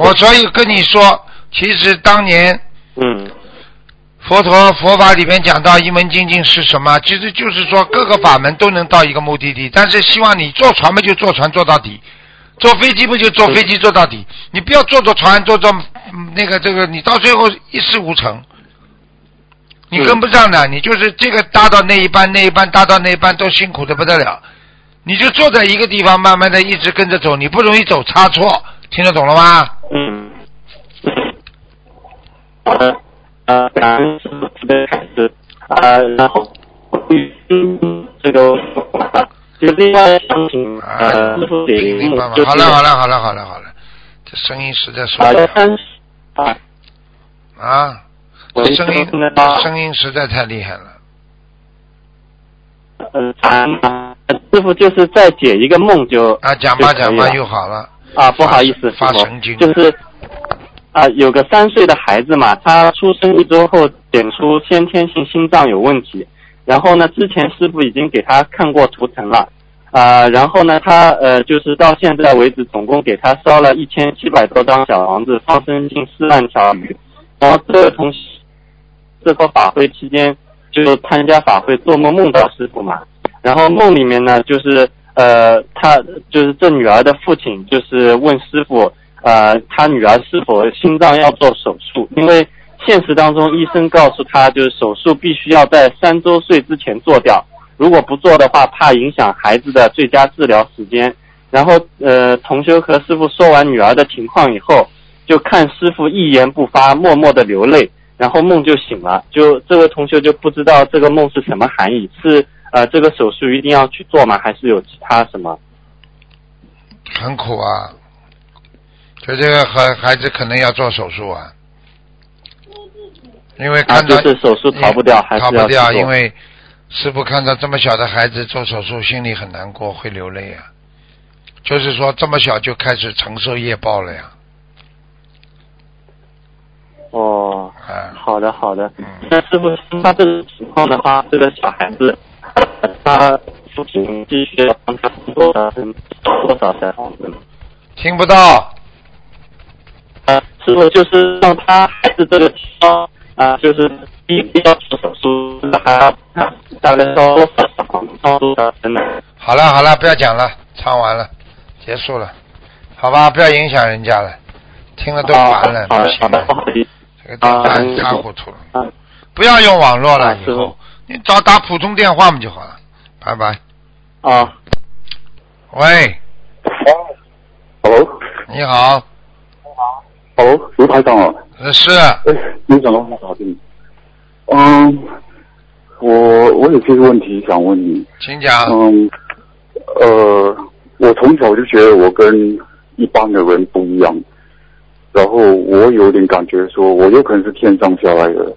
Speaker 2: 我所以跟你说，其实当年
Speaker 4: 嗯
Speaker 2: 佛陀佛法里面讲到一门精进是什么？其实就是说各个法门都能到一个目的地，但是希望你坐船嘛就坐船坐到底，坐飞机不就坐飞机坐到底？你不要坐坐船坐坐嗯那个这个，你到最后一事无成，你跟不上的，你就是这个搭到那一半，那一半搭到那一半都辛苦的不得了。你就坐在一个地方，慢慢的一直跟着走，你不容易走差错，听得懂了吗？
Speaker 4: 嗯。好的，呃，感恩师傅慈悲开始，呃，然后嗯，这个就另外想请呃师傅给
Speaker 2: 明明白白
Speaker 4: 就是
Speaker 2: 好了好了好了好了好了，这声音实在受
Speaker 4: 啊
Speaker 2: 不了
Speaker 4: 三啊，
Speaker 2: 啊！
Speaker 4: 喂
Speaker 2: 这声音
Speaker 4: 听得到
Speaker 2: 声音实在太厉害了。
Speaker 4: 呃，啊师傅就是再解一个梦就
Speaker 2: 啊，讲吧讲吧，又好了。
Speaker 4: 啊，不好意思，
Speaker 2: 发神经
Speaker 4: 就是啊，有个三岁的孩子嘛，他出生一周后检出先天性心脏有问题，然后呢，之前师傅已经给他看过图腾了，啊，然后呢，他呃，就是到现在为止，总共给他烧了一千七百多张小房子，放生近四万条鱼，然后这个同时，这个法会期间就参加法会，做梦梦到师傅嘛，然后梦里面呢，就是呃，他就是这女儿的父亲，就是问师傅，呃，他女儿是否心脏要做手术？因为现实当中医生告诉他，就是手术必须要在三周岁之前做掉，如果不做的话，怕影响孩子的最佳治疗时间。然后呃，同修和师傅说完女儿的情况以后，就看师傅一言不发，默默的流泪。然后梦就醒了，就这位同学就不知道这个梦是什么含义，是呃这个手术一定要去做吗？还是有其他什么？
Speaker 2: 很苦啊，就这个孩孩子可能要做手术啊，因为
Speaker 4: 啊，
Speaker 2: 看到、
Speaker 4: 就是手术逃不掉，还是
Speaker 2: 逃不掉，因为师傅看到这么小的孩子做手术，心里很难过，会流泪啊。就是说这么小就开始承受业报了呀，
Speaker 4: 哦，
Speaker 2: 啊，
Speaker 4: 好的好的
Speaker 2: 嗯。
Speaker 4: 那师傅他这个情况的话，这个小孩子，呃 他父亲必须要帮他多少分多少小房子？
Speaker 2: 听不到，
Speaker 4: 呃，师傅就是让他孩子这个情况啊、就是第一要做手术，还要大概烧多少小房子？烧多少分呢？
Speaker 2: 好了好了，不要讲了，唱完了，结束了，好吧，不要影响人家了，听了都烦了，不行了
Speaker 4: 不，好意思。
Speaker 2: 这个电话
Speaker 4: 啊
Speaker 2: 一塌糊涂了。
Speaker 4: 啊
Speaker 2: 不要用网络了，以后
Speaker 4: 傅
Speaker 2: 你找打普通电话嘛就好了。拜拜。
Speaker 4: 啊，
Speaker 2: 喂
Speaker 5: ，Hello，Hello，
Speaker 2: 你好，
Speaker 5: 卢台长啊，
Speaker 2: 呃是
Speaker 5: 哎，你讲的话打进。嗯，我我有些问题想问你。
Speaker 2: 请讲。
Speaker 5: 嗯，呃，我从小就觉得我跟一般的人不一样，然后我有点感觉说，我有可能是天上下来的。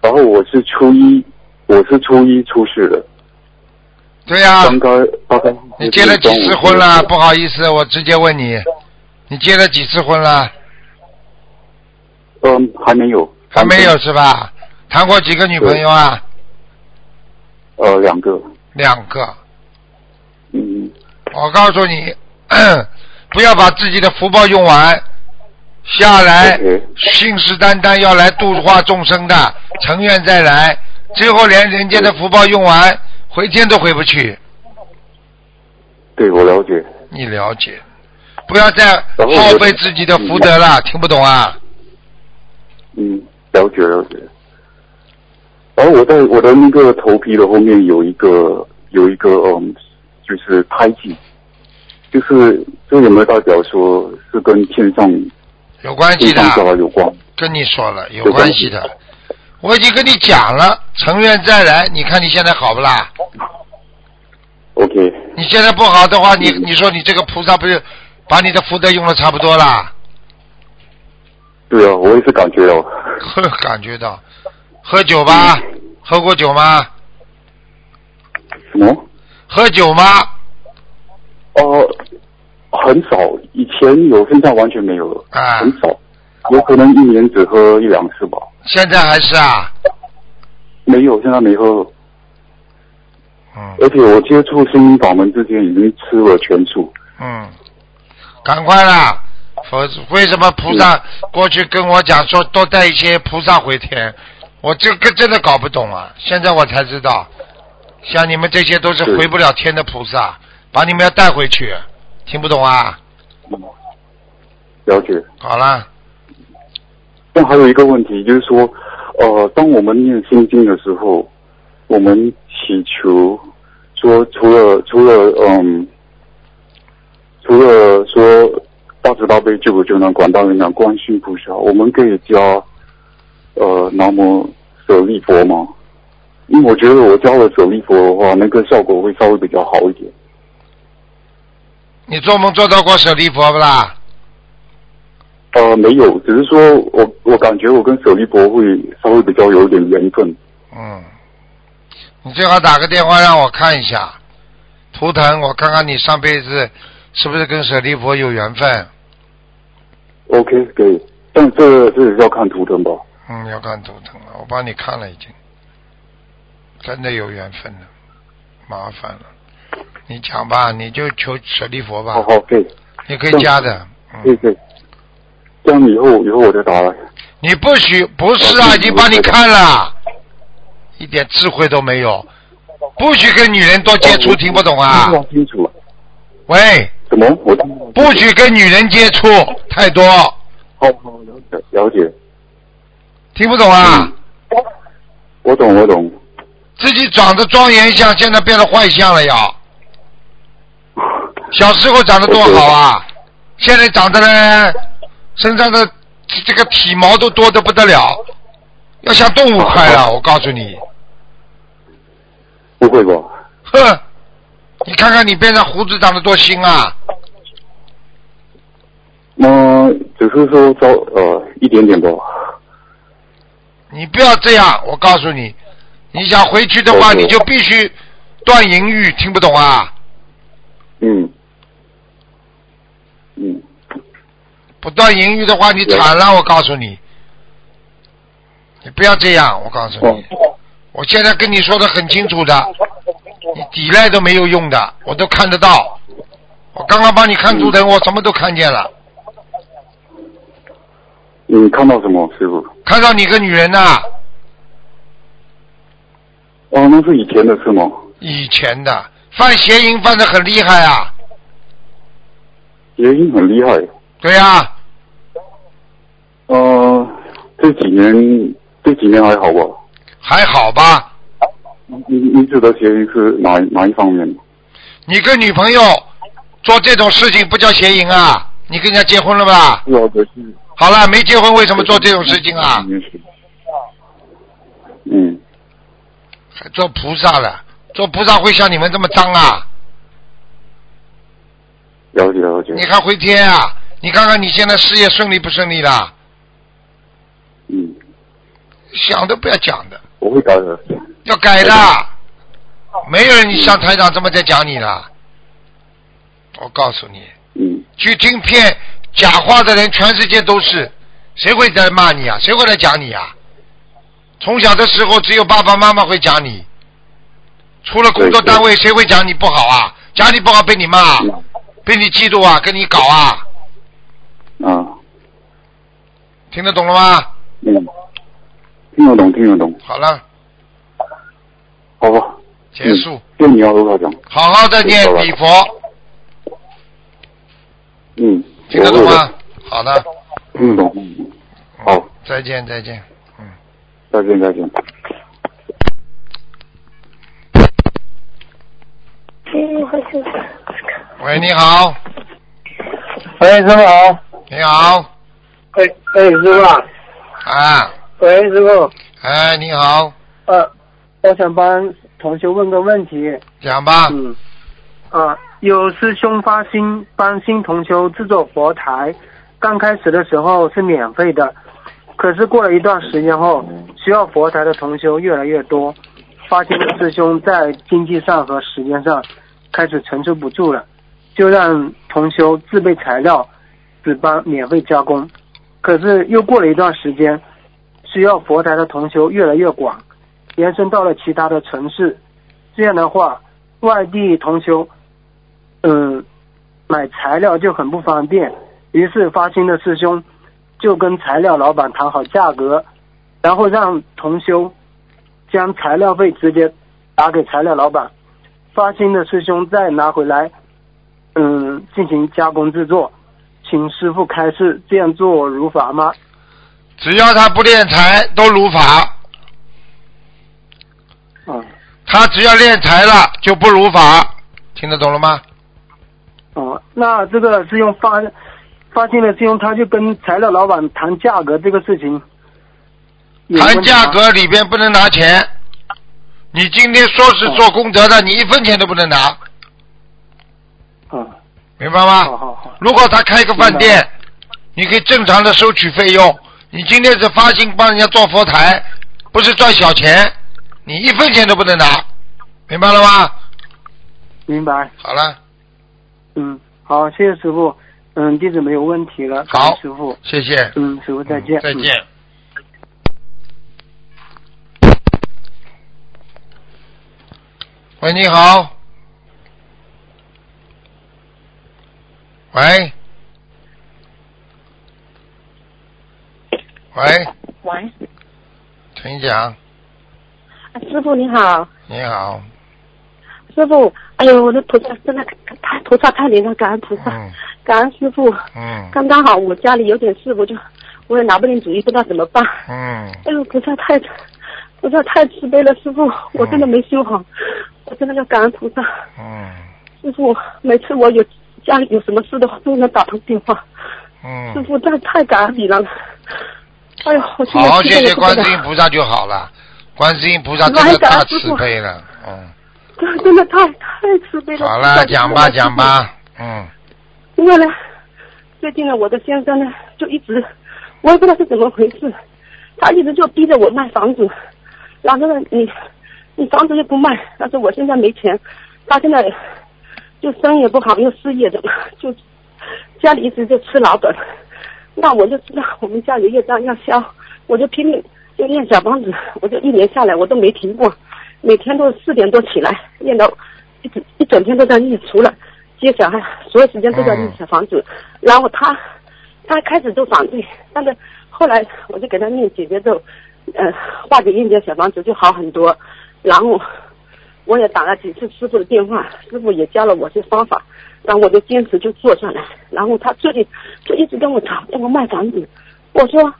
Speaker 5: 然后我是初一，我是初一出世的，
Speaker 2: 对呀、你结了几次婚了？不好意思，我直接问你，你结了几次婚了？
Speaker 5: 嗯，还没有，
Speaker 2: 还没有是吧？谈过几个女朋友啊？
Speaker 5: 呃，两个，
Speaker 2: 两个。
Speaker 5: 嗯，
Speaker 2: 我告诉你，不要把自己的福报用完，下来信誓旦旦要来度化众生的，成愿再来，最后连人间的福报用完，回天都回不去。
Speaker 5: 对我了解，
Speaker 2: 你了解？不要再耗费自己的福德了，听不懂啊？
Speaker 5: 嗯，了解了解。然后我在我的那个头皮的后面有一个有一个嗯，就是胎记，就是这有没有代表说是跟天上
Speaker 2: 有关系的？跟你说了有
Speaker 5: 有关
Speaker 2: 关系的。我已经跟你讲了，成愿再来，你看你现在好不啦
Speaker 5: ？OK，
Speaker 2: 你现在不好的话，你
Speaker 5: 嗯
Speaker 2: 你说你这个菩萨不是把你的福德用的差不多啦？
Speaker 5: 对啊，我也是感觉到。
Speaker 2: 呵，感觉到。喝酒吧？喝过酒吗？
Speaker 5: 什么？
Speaker 2: 喝酒吗？
Speaker 5: 呃，很少，以前有，现在完全没有了，
Speaker 2: 啊
Speaker 5: 很少，有可能一年只喝一两次吧。
Speaker 2: 现在还是啊？
Speaker 5: 没有，现在没喝。
Speaker 2: 嗯
Speaker 5: 而且我接触心灵法门之前已经吃了全素。
Speaker 2: 嗯，赶快啦！否则为什么菩萨过去跟我讲说多带一些菩萨回天？我这个真的搞不懂啊！现在我才知道，像你们这些都是
Speaker 5: 是
Speaker 2: 回不了天的菩萨，把你们要带回去，听不懂啊？
Speaker 5: 嗯，了解。
Speaker 2: 好啦，
Speaker 5: 但还有一个问题就是说，呃，当我们念心经的时候，我们祈求说，除了除了嗯，除了说大慈大悲救苦救难广大灵感观世音菩萨，我们可以加呃南无舍利佛吗？因为我觉得我加了舍利佛的话，那个效果会稍微比较好一点。
Speaker 2: 你做梦做到过舍利佛不啦？
Speaker 5: 呃，没有，只是说我我感觉我跟舍利佛会稍微比较有点缘分。
Speaker 2: 嗯，你最好打个电话让我看一下图腾，我看看你上辈子是不是跟舍利佛有缘分。
Speaker 5: OK，可以，但这这是要看图腾吧？
Speaker 2: 嗯，要看图腾了，我帮你看了已经，真的有缘分了，麻烦了。你讲吧，你就求舍利佛吧，
Speaker 5: 好好，可以，
Speaker 2: 你可以加的。嗯，
Speaker 5: 可以可以。这样以后以后我就打了。
Speaker 2: 你不许不是啊，已经帮你看了，一点智慧都没有，不许跟女人多接触，听不懂啊
Speaker 5: 清楚。
Speaker 2: 喂，
Speaker 5: 什么？我不
Speaker 2: 不许跟女人接触太多，
Speaker 5: 好好了解了解。
Speaker 2: 听不懂啊？
Speaker 5: 我懂我懂。
Speaker 2: 自己长得庄严相，现在变得坏相了要。小时候长得多好啊，现在长得呢，身上的这这个体毛都多得不得了，要像动物快了，我告诉你，
Speaker 5: 不会吧？
Speaker 2: 哼，你看看你边上胡子长得多新啊，
Speaker 5: 那只是说稍呃一点点吧。
Speaker 2: 你不要这样，我告诉你，你想回去的话，你就必须断淫欲，听不懂啊？
Speaker 5: 嗯。嗯，
Speaker 2: 不断淫欲的话，你惨了，我告诉你。你不要这样，我告诉
Speaker 5: 哦
Speaker 2: 你，我现在跟你说的很清楚的，你抵赖都没有用的，我都看得到。我刚刚帮你看图腾，我什么都看见了，
Speaker 5: 你看到什么，师傅？
Speaker 2: 看到你个女人呐、
Speaker 5: 哦，那是以前的事吗？
Speaker 2: 以前的犯邪淫犯的很厉害啊，
Speaker 5: 谐音很厉害。
Speaker 2: 对呀、
Speaker 5: 呃，这几年这几年还好吧？
Speaker 2: 还好吧？
Speaker 5: 你你指的谐音是哪哪一方面？
Speaker 2: 你跟女朋友做这种事情不叫邪淫啊？你跟人家结婚了吧？
Speaker 5: 是啊，可是
Speaker 2: 好了，没结婚为什么做这种事情啊？
Speaker 5: 嗯，
Speaker 2: 还做菩萨了？做菩萨会像你们这么脏啊？
Speaker 5: 了解了解
Speaker 2: 你。还回天啊？你看看你现在事业顺利不顺利啦？
Speaker 5: 嗯，
Speaker 2: 想都不要讲的，
Speaker 5: 我会改的。
Speaker 2: 要改的。没有人像台长这么在讲你了。我告诉你，
Speaker 5: 嗯，
Speaker 2: 去听骗假话的人，全世界都是，谁会在骂你啊？谁会来讲你啊？从小的时候，只有爸爸妈妈会讲你，除了工作单位，谁会讲你不好啊？讲你不好被你骂，
Speaker 5: 嗯
Speaker 2: 被你嫉妒啊，跟你搞啊，
Speaker 5: 啊，
Speaker 2: 听得懂了吗？
Speaker 5: 嗯，听得懂，听得懂。
Speaker 2: 好了，
Speaker 5: 好吧，
Speaker 2: 结束，
Speaker 5: 嗯。谢谢你啊，罗校长。
Speaker 2: 好好的念礼佛，
Speaker 5: 嗯，
Speaker 2: 听得懂吗？好的，
Speaker 5: 听得懂。嗯好，
Speaker 2: 再见再见。
Speaker 5: 嗯再见再见。
Speaker 2: 喂，你好，
Speaker 6: 喂，师傅好。
Speaker 2: 你好，
Speaker 6: 哎哎，师傅啊。
Speaker 2: 啊，
Speaker 6: 喂，师傅。
Speaker 2: 哎，你好，
Speaker 6: 呃，我想帮同学问个问题。
Speaker 2: 讲吧。
Speaker 6: 嗯。啊，有师兄发心帮新同修制作佛台，刚开始的时候是免费的，可是过了一段时间后，需要佛台的同修越来越多，发现师兄在经济上和时间上开始承受不住了，就让同修自备材料，只帮免费加工。可是又过了一段时间，需要佛台的同修越来越广，延伸到了其他的城市。这样的话，外地同修，嗯，买材料就很不方便。于是发心的师兄就跟材料老板谈好价格，然后让同修将材料费直接打给材料老板，发心的师兄再拿回来，嗯，进行加工制作。请师傅开示，这样做如法吗？
Speaker 2: 只要他不练财，都如法。
Speaker 6: 嗯。
Speaker 2: 他只要练财了，就不如法。听得懂了吗？
Speaker 6: 哦，那这个是用发发现了是用他就跟材料老板谈价格这个事情。
Speaker 2: 谈价格里边不能拿钱。你今天说是做功德的，你一分钱都不能拿，
Speaker 6: 嗯，
Speaker 2: 明白吗？
Speaker 6: 好好好。
Speaker 2: 如果他开个饭店，你可以正常的收取费用。你今天是发心帮人家做佛台，不是赚小钱，你一分钱都不能拿，明白了吗？
Speaker 6: 明白。
Speaker 2: 好了，
Speaker 6: 嗯，好，谢谢师傅。嗯，弟子没有问题了，
Speaker 2: 好
Speaker 6: 师傅。
Speaker 2: 谢谢。
Speaker 6: 嗯，师傅再见。嗯
Speaker 2: 再见。喂，你好。喂。喂，
Speaker 7: 喂，
Speaker 2: 请讲。
Speaker 7: 啊师傅你好，
Speaker 2: 你好，
Speaker 7: 师傅，哎呦，我的菩萨真的太菩萨太灵了，感恩菩萨，
Speaker 2: 嗯
Speaker 7: 感恩师傅。
Speaker 2: 嗯
Speaker 7: 刚刚好我家里有点事，我就我也拿不定主意，不知道怎么办。
Speaker 2: 嗯，
Speaker 7: 哎呦，菩萨太菩萨太慈悲了，师傅，我真的没修好，我真的要感恩菩萨。
Speaker 2: 嗯
Speaker 7: 师傅，每次我有家里有什么事的话，都能打通电话。嗯师
Speaker 2: 嗯，
Speaker 7: 傅，真的太感恩你了。哎呦，我现
Speaker 2: 好好谢谢观世
Speaker 7: 世
Speaker 2: 音菩萨就好了。观世音菩萨真的太慈悲了，嗯，
Speaker 7: 真真的太太慈悲了。
Speaker 2: 好了，讲吧讲。吧，嗯
Speaker 7: 因为呢，最近呢，我的先生呢，就一直，我也不知道是怎么回事，他一直就逼着我卖房子，然后呢，你你房子又不卖，但是我现在没钱，他现在就生意也不好，又失业的嘛，就家里一直就吃老本，那我就知道我们家里业障要消，我就拼命就念小房子，我就一年下来我都没停过，每天都四点多起来念到一整一整天都在念，除了接小孩，所有时间都在念小房子。然后他他开始都反对，但是后来我就给他念姐姐咒，呃，化解印结小房子就好很多。然后我也打了几次师傅的电话，师傅也教了我些方法，然后我就坚持就做下来。然后他最近就一直跟我吵，让我卖房子。我说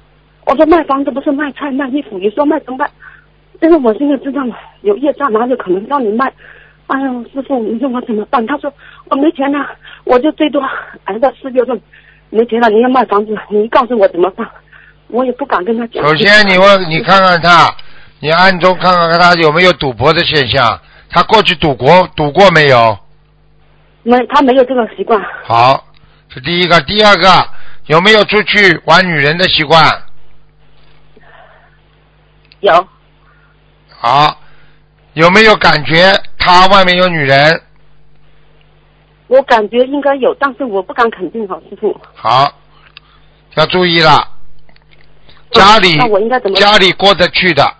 Speaker 7: 我说卖房子不是卖菜卖衣服，你说卖怎么卖？但是我现在知道了，有业障，哪有可能让你卖？哎呦，师傅，你说我怎么办？他说我没钱了，我就最多挨到四月份，没钱了，你要卖房子，你告诉我怎么办？我也不敢跟他讲。
Speaker 2: 首先你问你看看他，你暗中看看他有没有赌博的现象，他过去赌过赌过没有？
Speaker 7: 没，他没有这个习惯。
Speaker 2: 好，是第一个，第二个有没有出去玩女人的习惯？
Speaker 7: 有，
Speaker 2: 好，有没有感觉他外面有女人？
Speaker 7: 我感觉应该有，但是我不敢肯定，好师傅。
Speaker 2: 好，要注意了，家里？家里过得去的，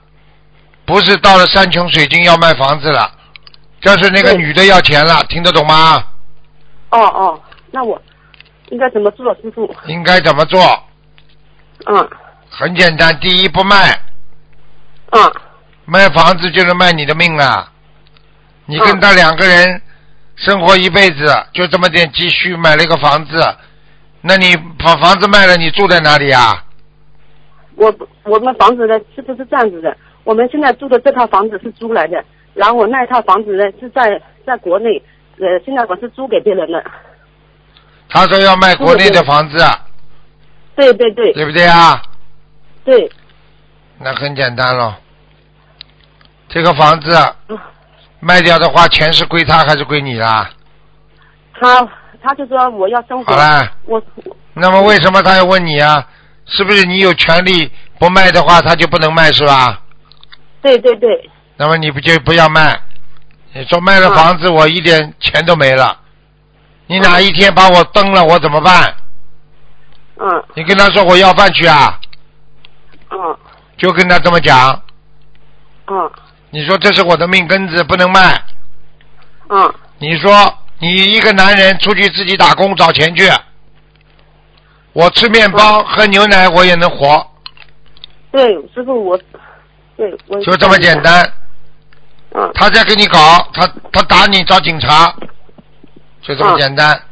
Speaker 2: 不是到了山穷水尽要卖房子了，这是那个女的要钱了，听得懂吗？
Speaker 7: 哦哦，那我应该怎么做，师傅？
Speaker 2: 应该怎么做？
Speaker 7: 嗯
Speaker 2: 很简单，第一不卖，
Speaker 7: 嗯
Speaker 2: 卖房子就是卖你的命啊！你跟
Speaker 7: 嗯
Speaker 2: 他两个人生活一辈子，就这么点积蓄买了一个房子，那你把房子卖了，你住在哪里啊？
Speaker 7: 我我们房子呢是不是这样子的？我们现在住的这套房子是租来的，然后我那一套房子呢是在在国内呃，现在我是租给别人的。
Speaker 2: 他说要卖国内的房子，
Speaker 7: 对对对
Speaker 2: 对不对啊？
Speaker 7: 对，
Speaker 2: 那很简单咯。这个房子
Speaker 7: 嗯
Speaker 2: 卖掉的话，钱是归他还是归你啦？
Speaker 7: 他他就说我要生活
Speaker 2: 好，了，
Speaker 7: 我
Speaker 2: 那么为什么他要问你啊？是不是你有权利不卖的话，他就不能卖是吧？
Speaker 7: 对对对，
Speaker 2: 那么你不就不要卖？你说卖了房子，我一点钱都没了，你哪一天把我蹬了，我怎么办？
Speaker 7: 嗯
Speaker 2: 你跟他说我要饭去啊，
Speaker 7: 嗯
Speaker 2: 就跟他这么讲。
Speaker 7: 嗯
Speaker 2: 你说这是我的命根子，不能卖。
Speaker 7: 嗯
Speaker 2: 你说你一个男人出去自己打工找钱去，我吃面包、喝牛奶我也能活，
Speaker 7: 对，师傅我，对我
Speaker 2: 就这么简。单。
Speaker 7: 嗯
Speaker 2: 他在跟你搞，他他打你找警察，就这么简单。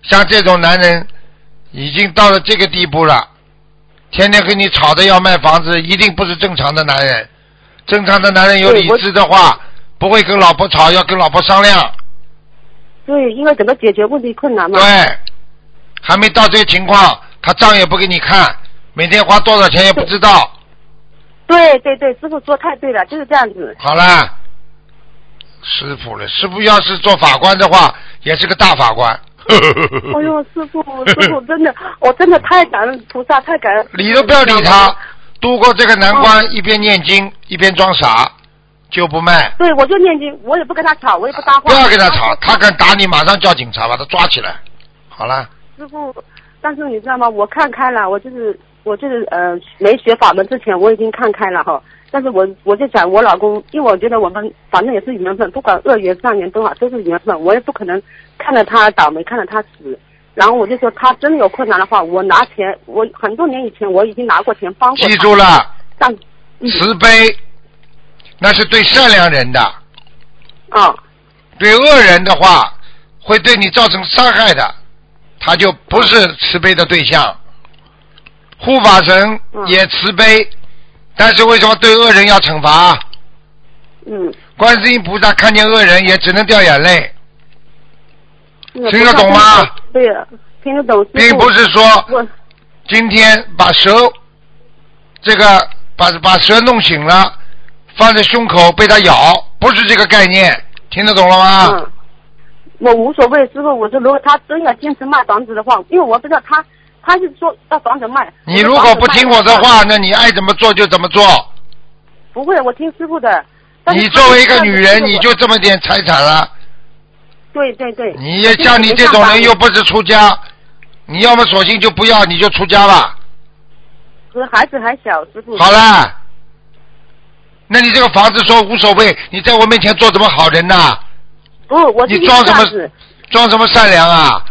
Speaker 2: 像这种男人已经到了这个地步了，天天跟你吵着要卖房子，一定不是正常的男人。正常的男人有理智的话，不会跟老婆吵，要跟老婆商量。
Speaker 7: 对，因为怎么解决问题困难嘛。
Speaker 2: 对，还没到这个情况，他账也不给你看，每天花多少钱也不知道。
Speaker 7: 对对对，师傅说太对了，就是这样子。
Speaker 2: 好了，师傅了，师傅要是做法官的话，也是个大法官。
Speaker 7: 哎呦，师傅，师傅真的，我真的太感恩菩萨，太感恩。
Speaker 2: 理都不要理他，度过这个难关，一边念经一边装傻，就不卖。
Speaker 7: 对，我就念经，我也不跟他吵，我也不搭话。
Speaker 2: 不要跟他吵，他敢打你，马上叫警察把他抓起来。好了，
Speaker 7: 师傅，但是你知道吗？我看开了，我就是我就是呃，没学法门之前我已经看开了哈。但是我我就想，我老公，因为我觉得我们反正也是缘分，不管恶缘善缘都好，都是缘分。我也不可能看着他倒霉，看着他死。然后我就说，他真的有困难的话，我拿钱，我很多年以前我已经拿过钱帮过他。
Speaker 2: 记住了，
Speaker 7: 但嗯
Speaker 2: 慈悲那是对善良人的，
Speaker 7: 啊，
Speaker 2: 对恶人的话会对你造成伤害的，他就不是慈悲的对象。护法神
Speaker 7: 嗯
Speaker 2: 也慈悲，但是为什么对恶人要惩罚？
Speaker 7: 嗯，
Speaker 2: 观世音菩萨看见恶人也只能掉眼泪，听得懂吗？
Speaker 7: 对呀，听得懂。
Speaker 2: 并不是说今天把蛇这个把把蛇弄醒了，放在胸口被它咬，不是这个概念，听得懂了吗？
Speaker 7: 嗯，我无所谓，师傅，我说如果他真要坚持卖房子的话，因为我不知道他他是说要房子卖。
Speaker 2: 你如果不听我的话，那你爱怎么做就怎么做。
Speaker 7: 不会，我听师傅的。
Speaker 2: 你作为一个女人，你就这么点财产了。
Speaker 7: 对对对。
Speaker 2: 你也像你这种人又不是出家，你要么索性就不要，你就出家吧。
Speaker 7: 可是孩子还小，师傅。
Speaker 2: 好啦，那你这个房子说无所谓，你在我面前做什么好人呐、
Speaker 7: 不，我
Speaker 2: 你装什么装什么善良啊？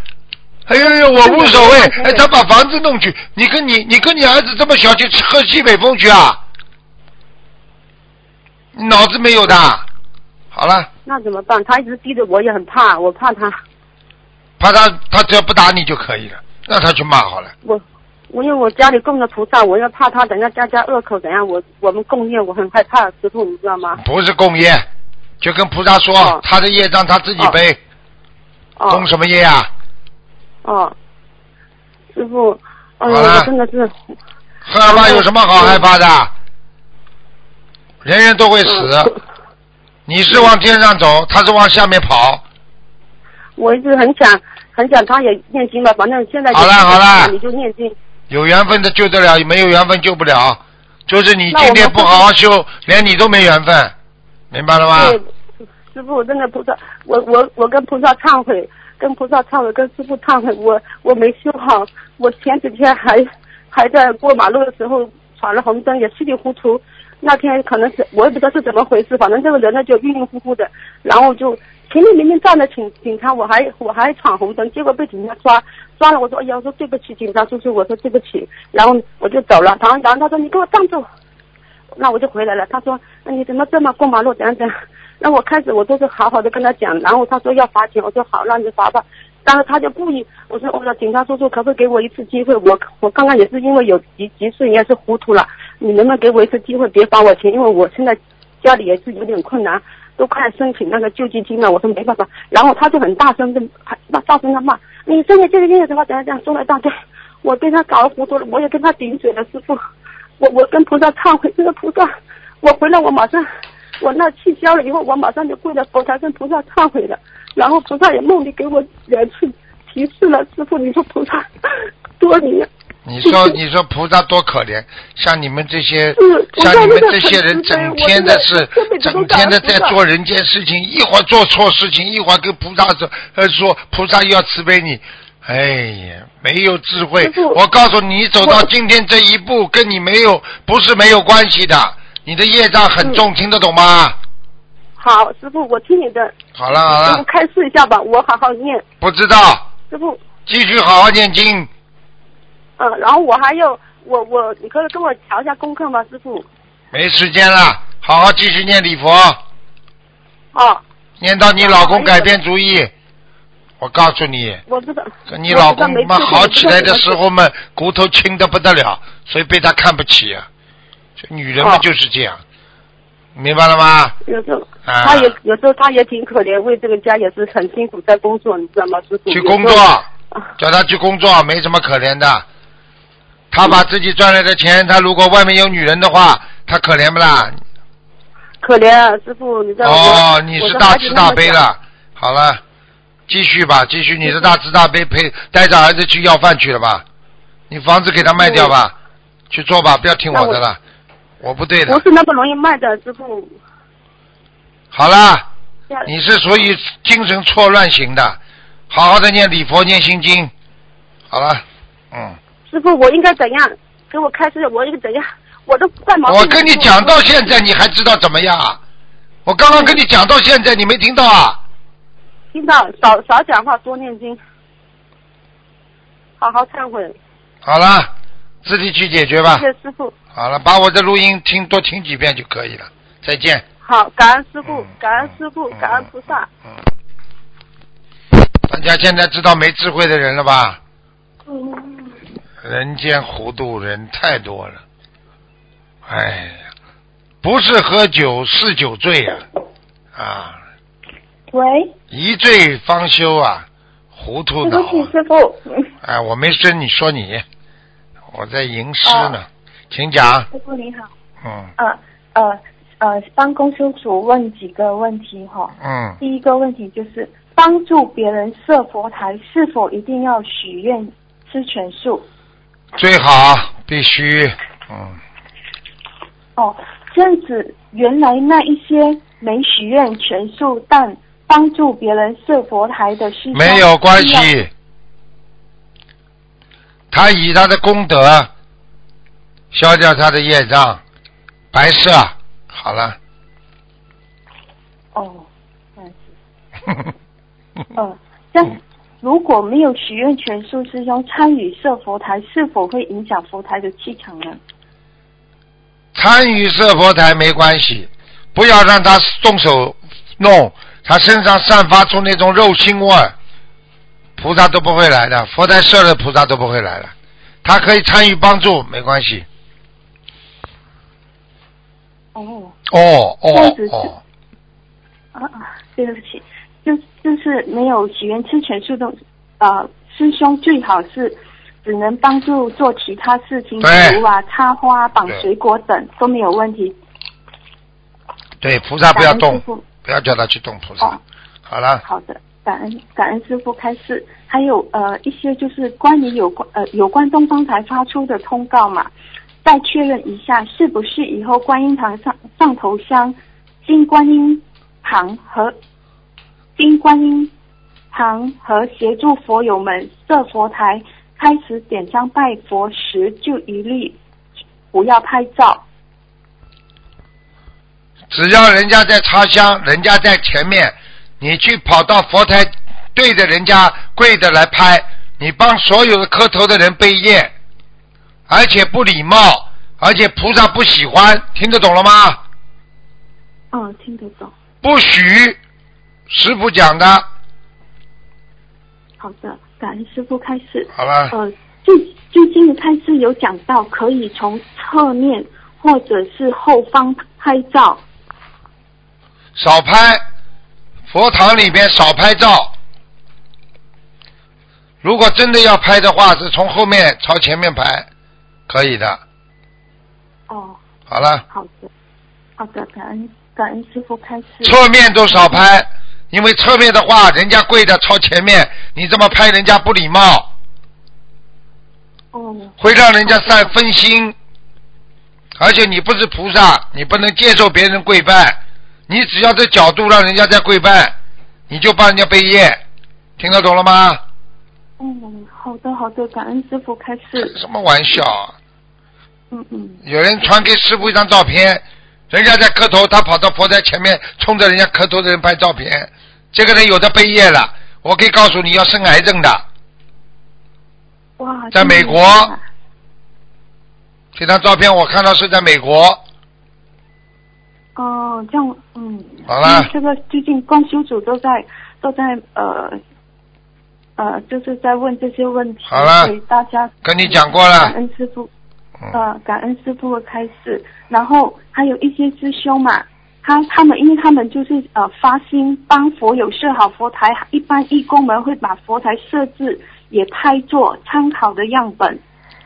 Speaker 2: 哎呦呦，我无所谓 哎，他把房子弄去，你跟你你跟你儿子这么小去喝西北风去啊？你脑子没有的。好了，
Speaker 7: 那怎么办？他一直逼着我，也很怕，我怕他，
Speaker 2: 怕他他只要不打你就可以了，让他去骂好了。
Speaker 7: 我我因为我家里供着菩萨，我要怕他等下家家恶口怎样，我我们供业，我很害怕，师傅你知道吗？
Speaker 2: 不是供业，就跟菩萨说，
Speaker 7: 哦。
Speaker 2: 他的业障他自己背，
Speaker 7: 哦。
Speaker 2: 共什么业啊？
Speaker 7: 哦，师傅，哎呦，
Speaker 2: 好了
Speaker 7: 我真的是，
Speaker 2: 害怕有什么好害怕的？人人都会死，
Speaker 7: 嗯。
Speaker 2: 你是往天上走，他是往下面跑。
Speaker 7: 我一直很想很想他也念经吧，反正现在
Speaker 2: 好了好了
Speaker 7: 你就念经，
Speaker 2: 有缘分的救得了，没有缘分救不了。就是你今天不好好修，连你都没缘分，明白了吗？
Speaker 7: 对，师傅，我真的菩萨，我我我跟菩萨忏悔，跟菩萨忏悔，跟师傅忏悔，我我没修好，我前几天还还在过马路的时候闯了红灯，也稀里糊涂。那天可能是我也不知道是怎么回事，反正这个人呢就晕晕乎乎的，然后就前面明明站着警警察，我还 我还闯红灯，结果被警察抓抓了，我说哎呀，我说对不起警察叔叔，我说对不起，然后我就走了，然后然后他说你给我站住，那我就回来了。他说：“那你怎么这么过马路？怎样怎样？”那我开始我都是好好的跟他讲，然后他说要罚钱，我说好，那你罚吧。但是他就故意，我说我说警察叔叔可不可以给我一次机会？我我刚刚也是因为有急急事，也是糊涂了，你能不能给我一次机会，别罚我钱？因为我现在家里也是有点困难，都快申请那个救济金了，我说没办法，然后他就很大声的喊，那大声的骂，你申请救济金有什么怎样怎样，说了一大堆，我被他搞糊涂了，我也跟他顶嘴了，师傅，我我跟菩萨忏悔，这个菩萨，我回来我马上，我那气消了以后，我马上就跪在佛台跟菩萨忏悔了，然后菩萨也梦里给我两次提示了，师傅，你说菩萨多你。
Speaker 2: 你说，你说菩萨多可怜，像你们这些，
Speaker 7: 是
Speaker 2: 像你们这些人，整天的是整天的在做人间事情，一会儿做错事情，一会儿跟菩萨说，呃，说菩萨又要慈悲你，哎呀，没有智慧。我告诉你，走到今天这一步，跟你没有不是没有关系的，你的业障很重，听得懂吗？
Speaker 7: 好，师傅，我听你的，
Speaker 2: 好了好了，
Speaker 7: 开示一下吧，我好好念，
Speaker 2: 不知道，
Speaker 7: 师傅，
Speaker 2: 继续好好念经。
Speaker 7: 嗯，然后我还有，我我，你可以跟我调一下功课吗，师傅？
Speaker 2: 没时间了，好好继续念礼佛。
Speaker 7: 哦，
Speaker 2: 念到你老公改变主意，我告诉你，
Speaker 7: 我知道。
Speaker 2: 跟你老公嘛
Speaker 7: 我知道没错
Speaker 2: 好起来的时候嘛，骨头轻的不得了，所以被他看不起啊。这女人嘛
Speaker 7: 哦
Speaker 2: 就是这样，明白了吗？
Speaker 7: 有时候
Speaker 2: 啊
Speaker 7: 他也有时候他也挺可怜，为这个家也是很辛苦在工作，你知道吗，师傅？
Speaker 2: 去工作叫他去工作，没什么可怜的。他把自己赚来的钱，他如果外面有女人的话，他可怜不啦？
Speaker 7: 可怜啊，师傅，你知道吗？
Speaker 2: 哦，你是大慈大。悲了。好了，继续吧，继续，你是大慈大悲，陪带着儿子去要饭去了吧？你房子给他卖掉吧，去做吧，不要听我的了，我不对的
Speaker 7: 不。是那么容易卖的，师傅。
Speaker 2: 好了，你是属于精神错乱型的，好好的念礼佛，念心经。好了，嗯，
Speaker 7: 师傅，我应该怎样？给我开始，我应该怎样？我都怪毛病。
Speaker 2: 我跟你讲到现在，你还知道怎么样啊？我刚刚跟你讲到现在，你没听到啊？
Speaker 7: 听到少少讲话，多念经，好好忏悔。
Speaker 2: 好了，自己去解决吧
Speaker 7: 谢。谢师傅。
Speaker 2: 好了，把我的录音听多听几遍就可以了。再见。
Speaker 7: 好，感恩师傅
Speaker 2: 嗯，
Speaker 7: 感恩师傅，感恩菩萨。
Speaker 2: 嗯。大家现在知道没智慧的人了吧？嗯人间糊涂人太多了。哎呀，不是喝酒是酒醉呀、啊，
Speaker 8: 喂，
Speaker 2: 一醉方休啊，糊涂脑、
Speaker 8: 对不起，
Speaker 2: 啊。
Speaker 8: 师傅。嗯
Speaker 2: 哎，我没说你说你，我在吟诗呢，
Speaker 8: 哦
Speaker 2: 请讲。
Speaker 8: 师傅你好，
Speaker 2: 嗯
Speaker 8: 呃呃呃，帮公修组问几个问题哈。
Speaker 2: 嗯，
Speaker 8: 第一个问题就是帮助别人设佛台，是否一定要许愿吃全素？
Speaker 2: 最好必须，嗯，
Speaker 8: 哦，这样子，原来那一些没许愿全素但帮助别人设佛台的师兄
Speaker 2: 没有关系。他以他的功德消掉他的业障，白色好了。
Speaker 8: 哦，这样子。呃，这样如果没有许愿全素师兄参与设佛台，是否会影响佛台的气场呢？
Speaker 2: 参与设佛台没关系，不要让他动手弄，他身上散发出那种肉腥味儿，菩萨都不会来的，佛台设的菩萨都不会来了。他可以参与帮助，没关系。
Speaker 8: 哦，
Speaker 2: 哦哦哦，
Speaker 8: 啊啊，对不起，就就是没有许愿吃全素的呃师兄，最好是只能帮助做其他事情，比如啊插花、绑水果等都没有问题。
Speaker 2: 对，菩萨不要动不要叫他去动菩萨。
Speaker 8: 哦。
Speaker 2: 好了，
Speaker 8: 好的，感恩感恩师傅开示，还有呃一些就是关于有关呃有关东方台发出的通告嘛，再确认一下是不是以后观音堂上上头香金观音堂和金观音堂和协助佛友们设佛台开始点香拜佛时，就一律不要拍照。
Speaker 2: 只要人家在插香，人家在前面，你去跑到佛台对着人家跪着来拍，你帮所有的磕头的人背业，而且不礼貌，而且菩萨不喜欢，听得懂了吗？
Speaker 8: 哦，听得懂。
Speaker 2: 不许，师傅讲的。
Speaker 8: 好的，感恩师傅开示。
Speaker 2: 好了，
Speaker 8: 呃，最最近的开示有讲到，可以从侧面或者是后方拍照。
Speaker 2: 少拍，佛堂里边少拍照。如果真的要拍的话，是从后面朝前面拍，可以的。
Speaker 8: 哦，
Speaker 2: 好了，
Speaker 8: 好的，好的，感恩感恩师傅开始。
Speaker 2: 侧面都少拍，因为侧面的话，人家跪着朝前面，你这么拍人家不礼貌，
Speaker 8: 哦，
Speaker 2: 会让人家散分心。而且你不是菩萨，你不能接受别人跪拜，你只要这角度让人家在跪拜，你就帮人家背业，听得懂了吗？
Speaker 8: 嗯，好的好的，感恩师傅开始。
Speaker 2: 什么玩笑啊！
Speaker 8: 嗯嗯，
Speaker 2: 有人传给师傅一张照片，人家在磕头，他跑到佛台前面，冲着人家磕头的人拍照片，这个人有的背业了，我可以告诉你要生癌症的。
Speaker 8: 哇，
Speaker 2: 在美国这张照片我看到是在美国，
Speaker 8: 哦，这样，嗯，
Speaker 2: 好了
Speaker 8: 这个最近公修组都在都在呃呃，就是在问这些问题，
Speaker 2: 好了
Speaker 8: 大家
Speaker 2: 跟你讲过了
Speaker 8: 感恩师傅，
Speaker 2: 嗯。
Speaker 8: 呃，感恩师傅的开示，然后还有一些师兄嘛，他他们因为他们就是呃发心帮佛友设好佛台，一般义工们会把佛台设置也拍做参考的样本，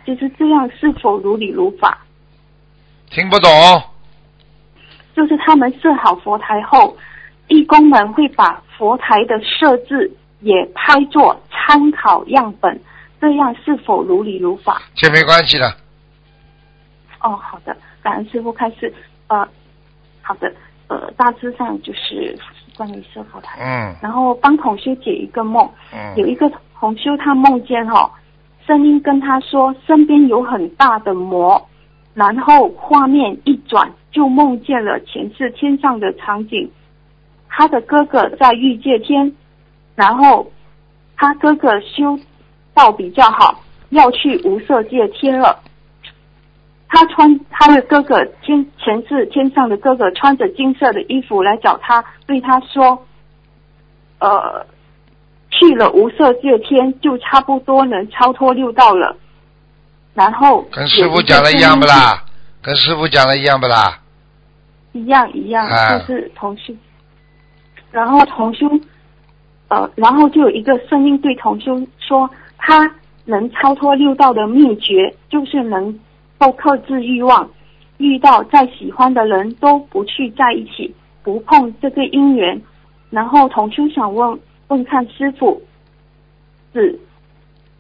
Speaker 8: 就是这样是否如理如法？
Speaker 2: 听不懂，
Speaker 8: 就是他们设好佛台后，义工们会把佛台的设置也拍作参考样本，这样是否如理如法？
Speaker 2: 这没关系的。
Speaker 8: 哦，好的，感恩师傅开始。呃，好的，呃，大致上就是关于设佛台，
Speaker 2: 嗯
Speaker 8: 然后帮同修解一个梦，嗯有
Speaker 2: 嗯，
Speaker 8: 一个同修他梦见哈、声音跟他说身边有很大的魔，然后画面一转就梦见了前世天上的场景，他的哥哥在欲界天，然后他哥哥修道比较好，要去无色界天了。他穿他的哥哥天前世天上的哥哥穿着金色的衣服来找他，对他说：“呃，去了无色界天，就差不多能超脱六道了。”然后
Speaker 2: 跟师傅讲的一样不啦？跟师傅讲的一样不啦？
Speaker 8: 一样一样，
Speaker 2: 啊
Speaker 8: 就是同修。然后同修，呃，然后就有一个声音对同修说，他能超脱六道的秘诀就是能够克制欲望，遇到再喜欢的人都不去在一起，不碰这个姻缘。然后同修想问问看师傅，是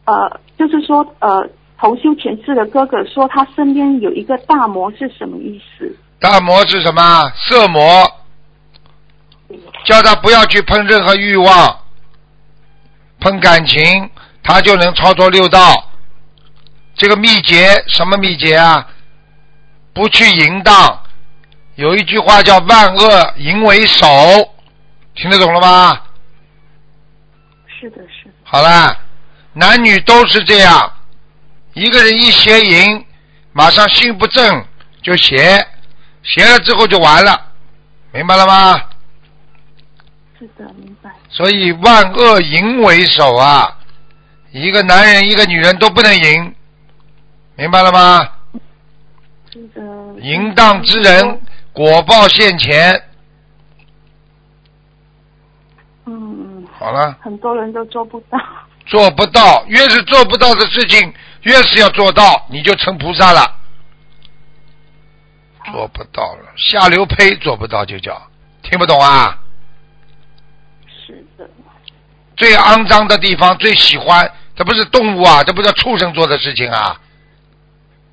Speaker 8: 呃，就是说呃，同修前世的哥哥说他身边有一个大魔是什么意思？
Speaker 2: 大魔是什么？色魔，叫他不要去碰任何欲望，碰感情，他就能操作六道。这个秘诀什么秘诀啊？不去淫荡。有一句话叫“万恶淫为首”，听得懂了吗？
Speaker 8: 是的，是的。
Speaker 2: 好了，男女都是这样，一个人一邪淫，马上心不正就邪，邪了之后就完了，明白了吗？
Speaker 8: 是的，明白。
Speaker 2: 所以万恶淫为首啊，一个男人一个女人都不能淫，明白了吗？
Speaker 8: 是的。
Speaker 2: 淫荡之人果报现前。
Speaker 8: 嗯，
Speaker 2: 好了，
Speaker 8: 很多人都做不到。
Speaker 2: 做不到，越是做不到的事情，越是要做到，你就成菩萨了。做不到了，下流胚做不到就叫听不懂啊？
Speaker 8: 是的，
Speaker 2: 最肮脏的地方最喜欢，这不是动物啊，这不是畜生做的事情啊。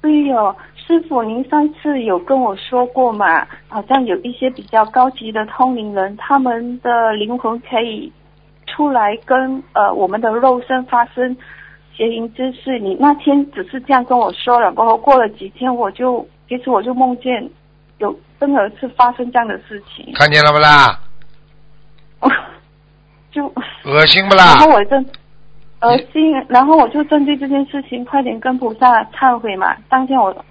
Speaker 8: 哎呦，师傅，您上次有跟我说过嘛？好像有一些比较高级的通灵人，他们的灵魂可以出来跟呃我们的肉身发生邪淫之事。你那天只是这样跟我说了，过后过了几天，我就其实我就梦见有真的是发生这样的事情，
Speaker 2: 看见了不啦？
Speaker 8: 就
Speaker 2: 恶心不啦然
Speaker 8: 后？我正恶心，然后我就针对这件事情快点跟菩萨忏悔嘛。当天我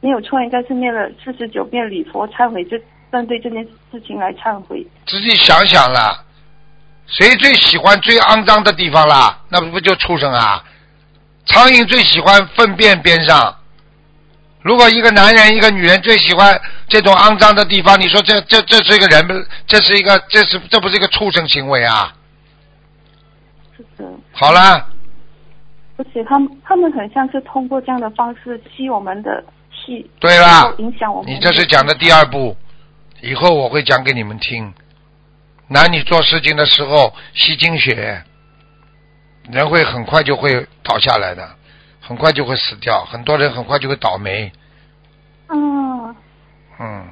Speaker 8: 没有错，应该是念了四十九遍礼佛忏悔，就针对这件事情来忏悔。
Speaker 2: 自己想想啦，谁最喜欢最肮脏的地方啦？那不就畜生啊？苍蝇最喜欢粪便边上，如果一个男人一个女人最喜欢这种肮脏的地方，你说这这这是一个人不？这是一个这是这不是一个畜生行为啊？
Speaker 8: 是的。
Speaker 2: 好了，
Speaker 8: 而且他们他们很像是通过这样的方式吸我们的气，
Speaker 2: 对啦
Speaker 8: 影响我们。
Speaker 2: 你这是讲的第二步，以后我会讲给你们听。男女做事情的时候吸精血，人会很快就会倒下来的，很快就会死掉，很多人很快就会倒霉。
Speaker 8: 嗯
Speaker 2: 嗯，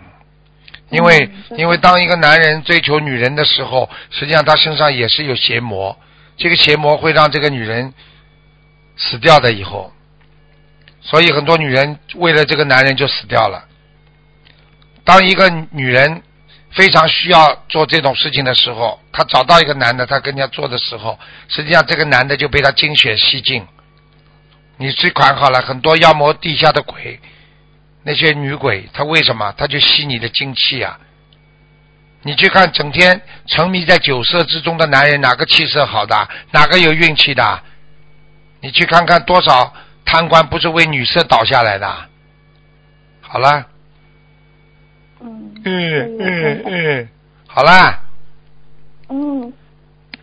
Speaker 2: 因为、
Speaker 8: 嗯
Speaker 2: 因为当一个男人追求女人的时候，实际上他身上也是有邪魔，这个邪魔会让这个女人死掉的以后，所以很多女人为了这个男人就死掉了。当一个女人非常需要做这种事情的时候，她找到一个男的，她跟人家做的时候，实际上这个男的就被她精血吸尽。你去看好了，很多妖魔地下的鬼，那些女鬼，她为什么？她就吸你的精气啊！你去看，整天沉迷在酒色之中的男人，哪个气色好的？哪个有运气的？你去看看多少贪官不是为女色倒下来的？好了，
Speaker 8: 嗯
Speaker 2: 嗯嗯嗯，好啦，
Speaker 8: 嗯，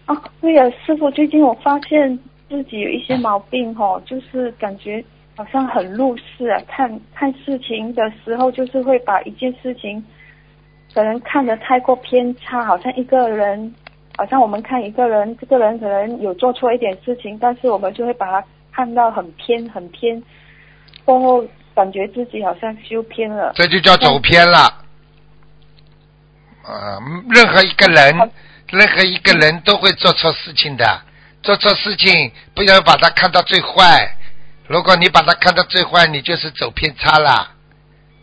Speaker 8: 啊，对了，师傅，最近我发现自己有一些毛病哦，就是感觉好像很入世啊，看看事情的时候，就是会把一件事情可能看得太过偏差，好像一个人，好像我们看一个人，这个人可能有做错一点事情，但是我们就会把他看到很偏很偏，过后感觉自己好像修偏了。
Speaker 2: 这就叫走偏了。啊，任何一个人，任何一个人都会做错事情的。做错事情不要把他看到最坏，如果你把他看到最坏，你就是走偏差了。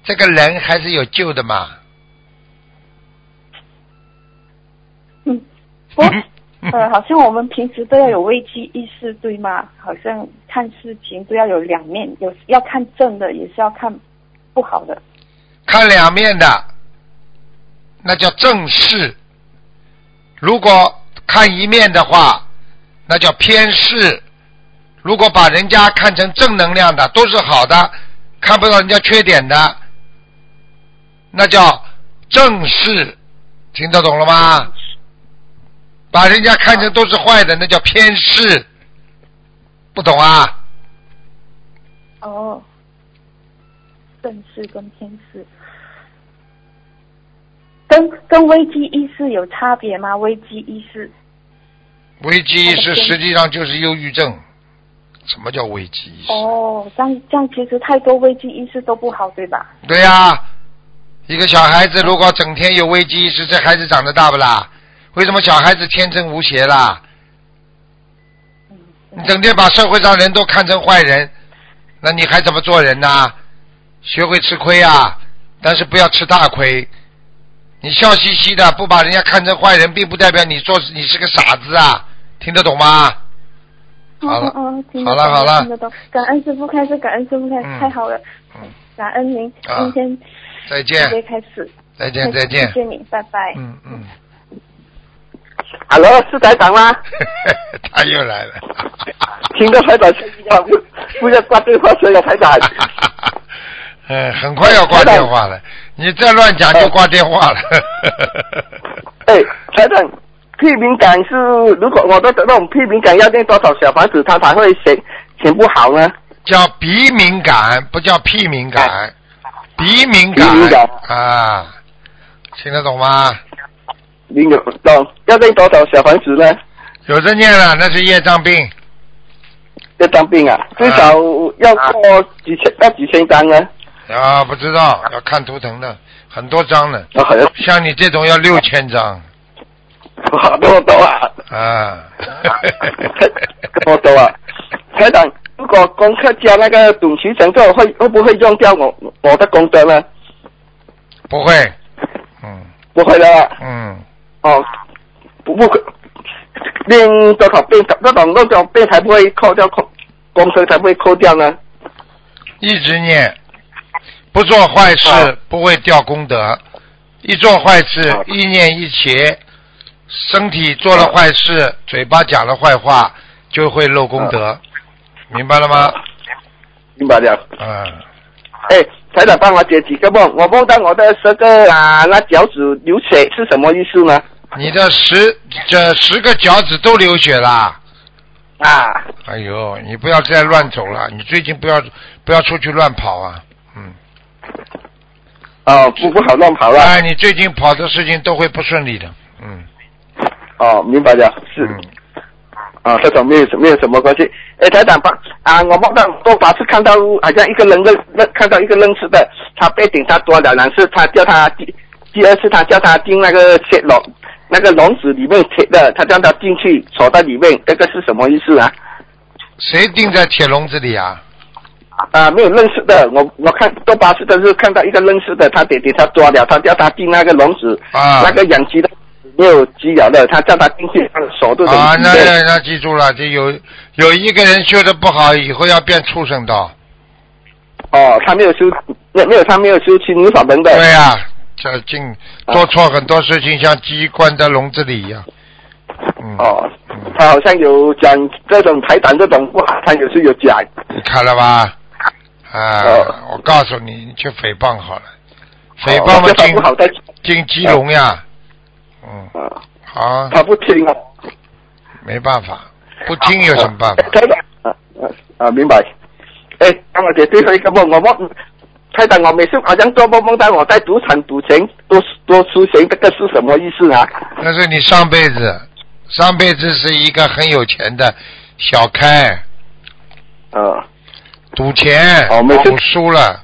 Speaker 2: 这个人还是有救的嘛。
Speaker 8: 嗯，我 呃，好像我们平时都要有危机意识，对吗？好像看事情都要有两面，有要看正的，也是要看不好的。
Speaker 2: 看两面的，那叫正视；如果看一面的话，那叫偏视。如果把人家看成正能量的，都是好的，看不到人家缺点的，那叫正视。听得懂了吗？把人家看成都是坏的，那叫偏视。不懂啊？
Speaker 8: 哦，正视跟偏视，跟跟危机意识有差别吗？危机意识
Speaker 2: 危机意识实际上就是忧郁症。什么叫危机意识？
Speaker 8: 哦，这样这样其实太多危机意识都不好，对吧？
Speaker 2: 对呀、一个小孩子如果整天有危机意识，这孩子长得大不啦？为什么小孩子天真无邪啦？你整天把社会上人都看成坏人，那你还怎么做人呢？学会吃亏啊，但是不要吃大亏。你笑嘻嘻的，不把人家看成坏人，并不代表你做你是个傻子啊，听得懂吗？好了好了好了
Speaker 8: 听得懂。感恩师傅开始，感恩师傅开始，
Speaker 2: 嗯
Speaker 8: 太好了。
Speaker 2: 嗯，
Speaker 8: 感恩您，
Speaker 2: 啊
Speaker 8: 今天
Speaker 2: 再见
Speaker 8: 直，接开始。
Speaker 2: 再见，再见
Speaker 8: 谢。谢你，拜拜。
Speaker 2: 嗯嗯
Speaker 9: ，Hello，是台长吗？
Speaker 2: 他又来了。
Speaker 9: 听到台长声音了，不不要挂电话声了，台长。
Speaker 2: 嗯，很快要挂电话了，你再乱讲就挂电话了。
Speaker 9: 哎，台长，屁敏感是如果我的那种屁敏感要念多少小房子，它才会写写不好呢？
Speaker 2: 叫鼻敏感，不叫屁敏感，鼻敏感啊，听得懂吗？
Speaker 9: 您有懂要念多少小房子呢？
Speaker 2: 有的念了，那是业障病，
Speaker 9: 业障病啊，最少要过几千要几千张呢？
Speaker 2: 啊，不知道要看图腾的，很多张呢，
Speaker 9: 像
Speaker 2: 像你这种要六千张
Speaker 9: 好多多啊，
Speaker 2: 啊。
Speaker 9: 多多啊。台长，如果功课加那个短期整个会会不会用掉我我的功德呢？
Speaker 2: 不会，嗯
Speaker 9: 不会的啊。
Speaker 2: 嗯，
Speaker 9: 哦，不不会，练多少遍，那种多少遍才不会扣掉扣功德才不会扣掉呢？
Speaker 2: 一直念，不做坏事
Speaker 9: 啊
Speaker 2: 不会掉功德，一做坏事一念一邪，身体做了坏事，嘴巴讲了坏话，就会漏功德，明白了吗？
Speaker 9: 明白了。
Speaker 2: 嗯，
Speaker 9: 哎，台长帮我解几个梦，我梦到我的十个啊那脚趾流血是什么意思呢？
Speaker 2: 你的十这十个脚趾都流血啦！
Speaker 9: 啊，
Speaker 2: 哎呦，你不要再乱走了，你最近不要不要出去乱跑啊！嗯，
Speaker 9: 哦，不不好乱跑了。
Speaker 2: 哎，你最近跑的事情都会不顺利的。嗯，
Speaker 9: 哦，明白了，是。啊，这种没有没有什么关系。哎，台长帮啊，我梦到多发是看到好像一个人认认看到一个认识的，他被顶他多了两次，他叫他第第二次他叫他进那个铁笼那个笼子里面铁的，他叫他进去锁在里面，这个是什么意思啊？
Speaker 2: 谁钉在铁笼子里啊？
Speaker 9: 啊，没有认识的，我我看多巴士的是看到一个认识的，他爹爹他抓了，他叫他进那个笼子，
Speaker 2: 啊
Speaker 9: 那个养鸡的没有鸡咬的，他叫他进去，他的手都
Speaker 2: 啊，那
Speaker 9: 那
Speaker 2: 那记住了，这有有一个人修的不好，以后要变畜生道。
Speaker 9: 哦，他没有修，没没有他没有修清理法门的。
Speaker 2: 对呀、这进做错很多事情，像鸡关在笼子里一样。嗯，
Speaker 9: 哦，他好像有讲这种排胆这种不好，他有时有讲。
Speaker 2: 你看了吧？啊，
Speaker 9: 哦
Speaker 2: 我告诉你，你去诽谤好了，诽谤嘛进进鸡笼呀。嗯，
Speaker 9: 啊，
Speaker 2: 好，
Speaker 9: 他不听啊。
Speaker 2: 没办法，不听有什么办法？
Speaker 9: 啊啊啊，明白。哎，帮我解最后一个梦，我梦。台长，我每次好像做梦梦到我在赌场赌钱，多多输钱，这个是什么意思啊？
Speaker 2: 那是你上辈子，上辈子是一个很有钱的小开，
Speaker 9: 呃，
Speaker 2: 赌钱，
Speaker 9: 哦没事
Speaker 2: 赌输了，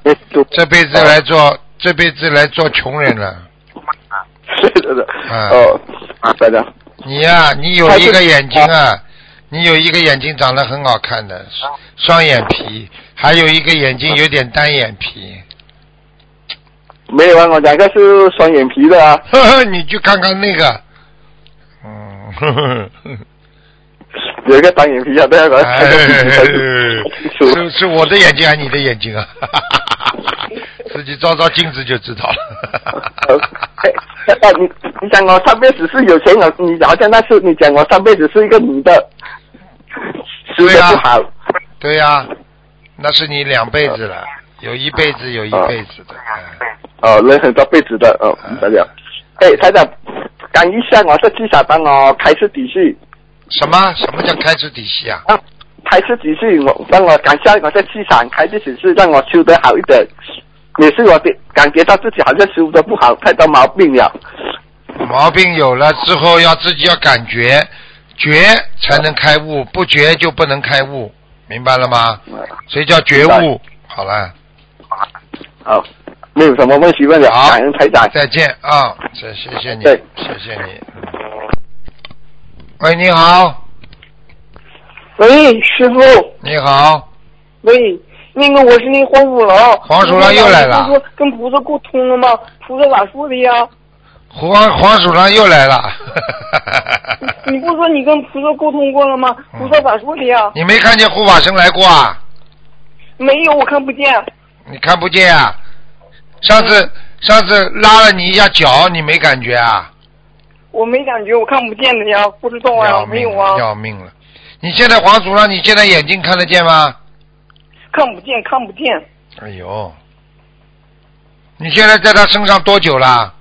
Speaker 2: 这辈子来做，这辈子来做穷人了。
Speaker 9: 是的的。
Speaker 2: 嗯
Speaker 9: 哦，台长。
Speaker 2: 你呀、你有一个眼睛啊，你有一个眼睛长得很好看的，双眼皮，还有一个眼睛有点单眼皮。
Speaker 9: 没有啊，我两个是双眼皮的啊。
Speaker 2: 呵呵，你去看看那个，嗯，呵呵呵
Speaker 9: 有一个单眼皮啊，对啊，我 是清楚。
Speaker 2: 是是我的眼睛还是你的眼睛啊？自己照照镜子就知道
Speaker 9: 呃
Speaker 2: 了。
Speaker 9: 哎，那你你讲我上辈子是有钱人，你好像那是你讲我上辈子是一个女的，修
Speaker 2: 对呀
Speaker 9: 的不好。
Speaker 2: 对呀、那是你两辈子了，有一辈子有一辈子的。嗯
Speaker 9: 哦，人很多辈子的哦，明白了。哎，台长，讲一下我是至少帮我开始底细
Speaker 2: 什么什么叫开始底细啊？
Speaker 9: 啊，开始底细我让我感下我在气场开始只是让我修得好一点。也是我的感觉到自己好像修的不好，太多毛病了。
Speaker 2: 毛病有了之后，要自己要感觉，觉才能开悟，不觉就不能开悟，明白了吗？所以叫觉悟。好了，
Speaker 9: 好，没有什么问题问了，
Speaker 2: 啊
Speaker 9: 感恩台长。
Speaker 2: 再见啊！谢谢谢你，
Speaker 9: 对
Speaker 2: 谢谢你。嗯喂，你好，
Speaker 10: 喂，师傅，
Speaker 2: 你好，
Speaker 10: 喂，那个我是那黄鼠狼。
Speaker 2: 黄鼠狼又来了
Speaker 10: 不是说跟菩萨沟通了吗？菩萨咋说的呀？
Speaker 2: 黄黄鼠狼又来了。
Speaker 10: 你不是说你跟菩萨沟通过了吗？菩萨咋说的呀？
Speaker 2: 你没看见护法神来过啊？
Speaker 10: 没有，我看不见。
Speaker 2: 你看不见啊？上次上次拉了你一下脚，你没感觉啊？
Speaker 10: 我没感觉，我看不见的呀，不知道呀，没有啊，
Speaker 2: 要命了！你现在黄鼠狼，你现在眼睛看得见吗？
Speaker 10: 看不见，看不见。
Speaker 2: 哎呦，你现在在他身上多久了？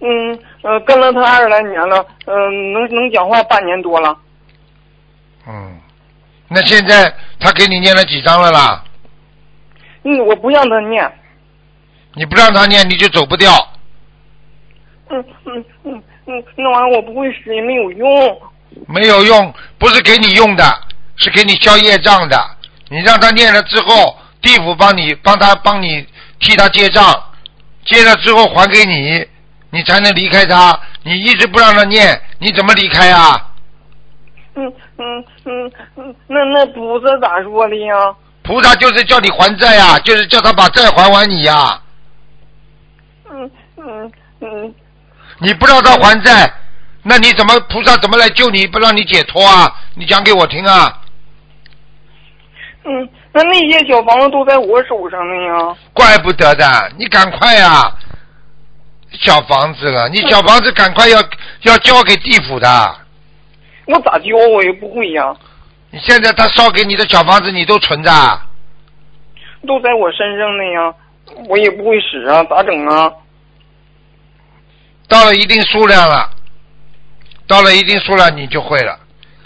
Speaker 10: 嗯，呃，跟了他二十来年了，嗯、能能讲话半年多了。
Speaker 2: 嗯，那现在他给你念了几张了啦？
Speaker 10: 嗯，我不让他念。
Speaker 2: 你不让他念，你就走不掉。
Speaker 10: 嗯嗯嗯嗯，那玩意我不会使也没有用。
Speaker 2: 没有用，不是给你用的，是给你消业障的。你让他念了之后，地府帮你帮他帮你替他结账，结了之后还给你，你才能离开他。你一直不让他念，你怎么离开啊？
Speaker 10: 嗯嗯嗯嗯，那那菩萨咋说的呀？
Speaker 2: 菩萨就是叫你还债呀、就是叫他把债还完你呀、
Speaker 10: 嗯嗯嗯，
Speaker 2: 你不让他还债，那你怎么菩萨怎么来救你，不让你解脱啊？你讲给我听啊！
Speaker 10: 嗯，那那些小房子都在我手上呢呀。
Speaker 2: 怪不得的，你赶快呀、小房子了，你小房子赶快要要交给地府的。
Speaker 10: 我咋交我也不会呀，
Speaker 2: 你现在他烧给你的小房子，你都存着啊？
Speaker 10: 都在我身上呢呀。我也不会使啊，咋整啊？
Speaker 2: 到了一定数量了，到了一定数量你就会了。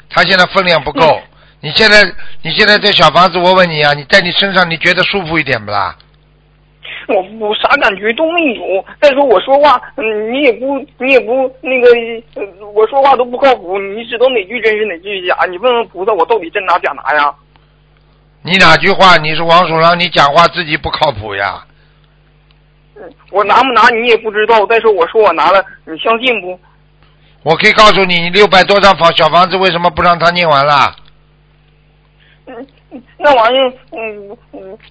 Speaker 2: 他现在分量不够，你现在你现在这小房子，我问你啊，你在你身上你觉得舒服一点不啦？
Speaker 10: 我我啥感觉都没有。再说我说话，嗯，你也不你也不那个，呃我说话都不靠谱。你知道哪句真是哪句假？你问问菩萨，我到底真拿假拿呀？
Speaker 2: 你哪句话？你是王鼠狼，你讲话自己不靠谱呀？
Speaker 10: 我拿不拿你也不知道。再说我说我拿了，你相信不？
Speaker 2: 我可以告诉你，你六百多张房小房子为什么不让他念完了？
Speaker 10: 嗯，那玩意儿，嗯，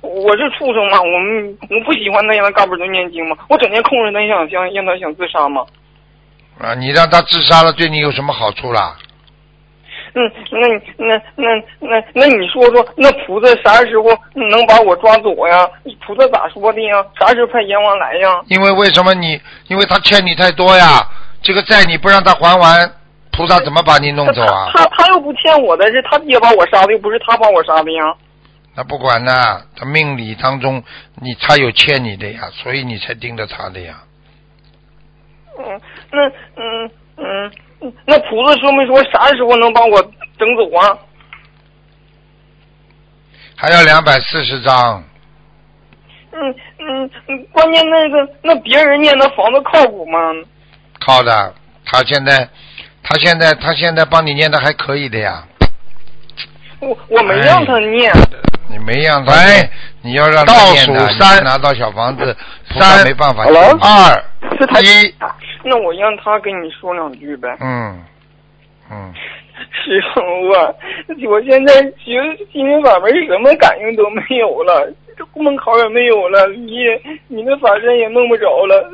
Speaker 10: 我我是畜生嘛，我们我不喜欢那样的嘎嘣的念经嘛，我整天控制他想想让他想自杀嘛。
Speaker 2: 啊，你让他自杀了，对你有什么好处啦？
Speaker 10: 嗯，那你那那那那你说说，那菩萨啥时候能把我抓走呀？菩萨咋说的呀？啥时候派阎王来呀？
Speaker 2: 因为为什么你？因为他欠你太多呀，这个债你不让他还完，菩萨怎么把你弄走啊？
Speaker 10: 他他又不欠我的，是他爹把我杀的，又不是他把我杀的呀。
Speaker 2: 那不管呢，他命理当中你他有欠你的呀，所以你才盯着他的呀。
Speaker 10: 嗯，那嗯嗯，那菩萨说没说啥时候能把我整走啊？
Speaker 2: 还要两百四十张，
Speaker 10: 嗯嗯嗯，关键那个那别人念的房子靠谱吗？
Speaker 2: 靠的。他现在，他现在，他现在帮你念的还可以的呀。
Speaker 10: 我我没让他念。
Speaker 2: 你没让他念，你要让他念，
Speaker 10: 倒数三
Speaker 2: 拿到小房子，
Speaker 10: 三
Speaker 2: 没办法。二
Speaker 10: 是他
Speaker 2: 一，
Speaker 10: 那我让他跟你说两句呗。
Speaker 2: 嗯嗯，
Speaker 10: 师傅啊，我现在学心灵法门什么感应都没有了，这户门考也没有了，你也你那法身也弄不着了，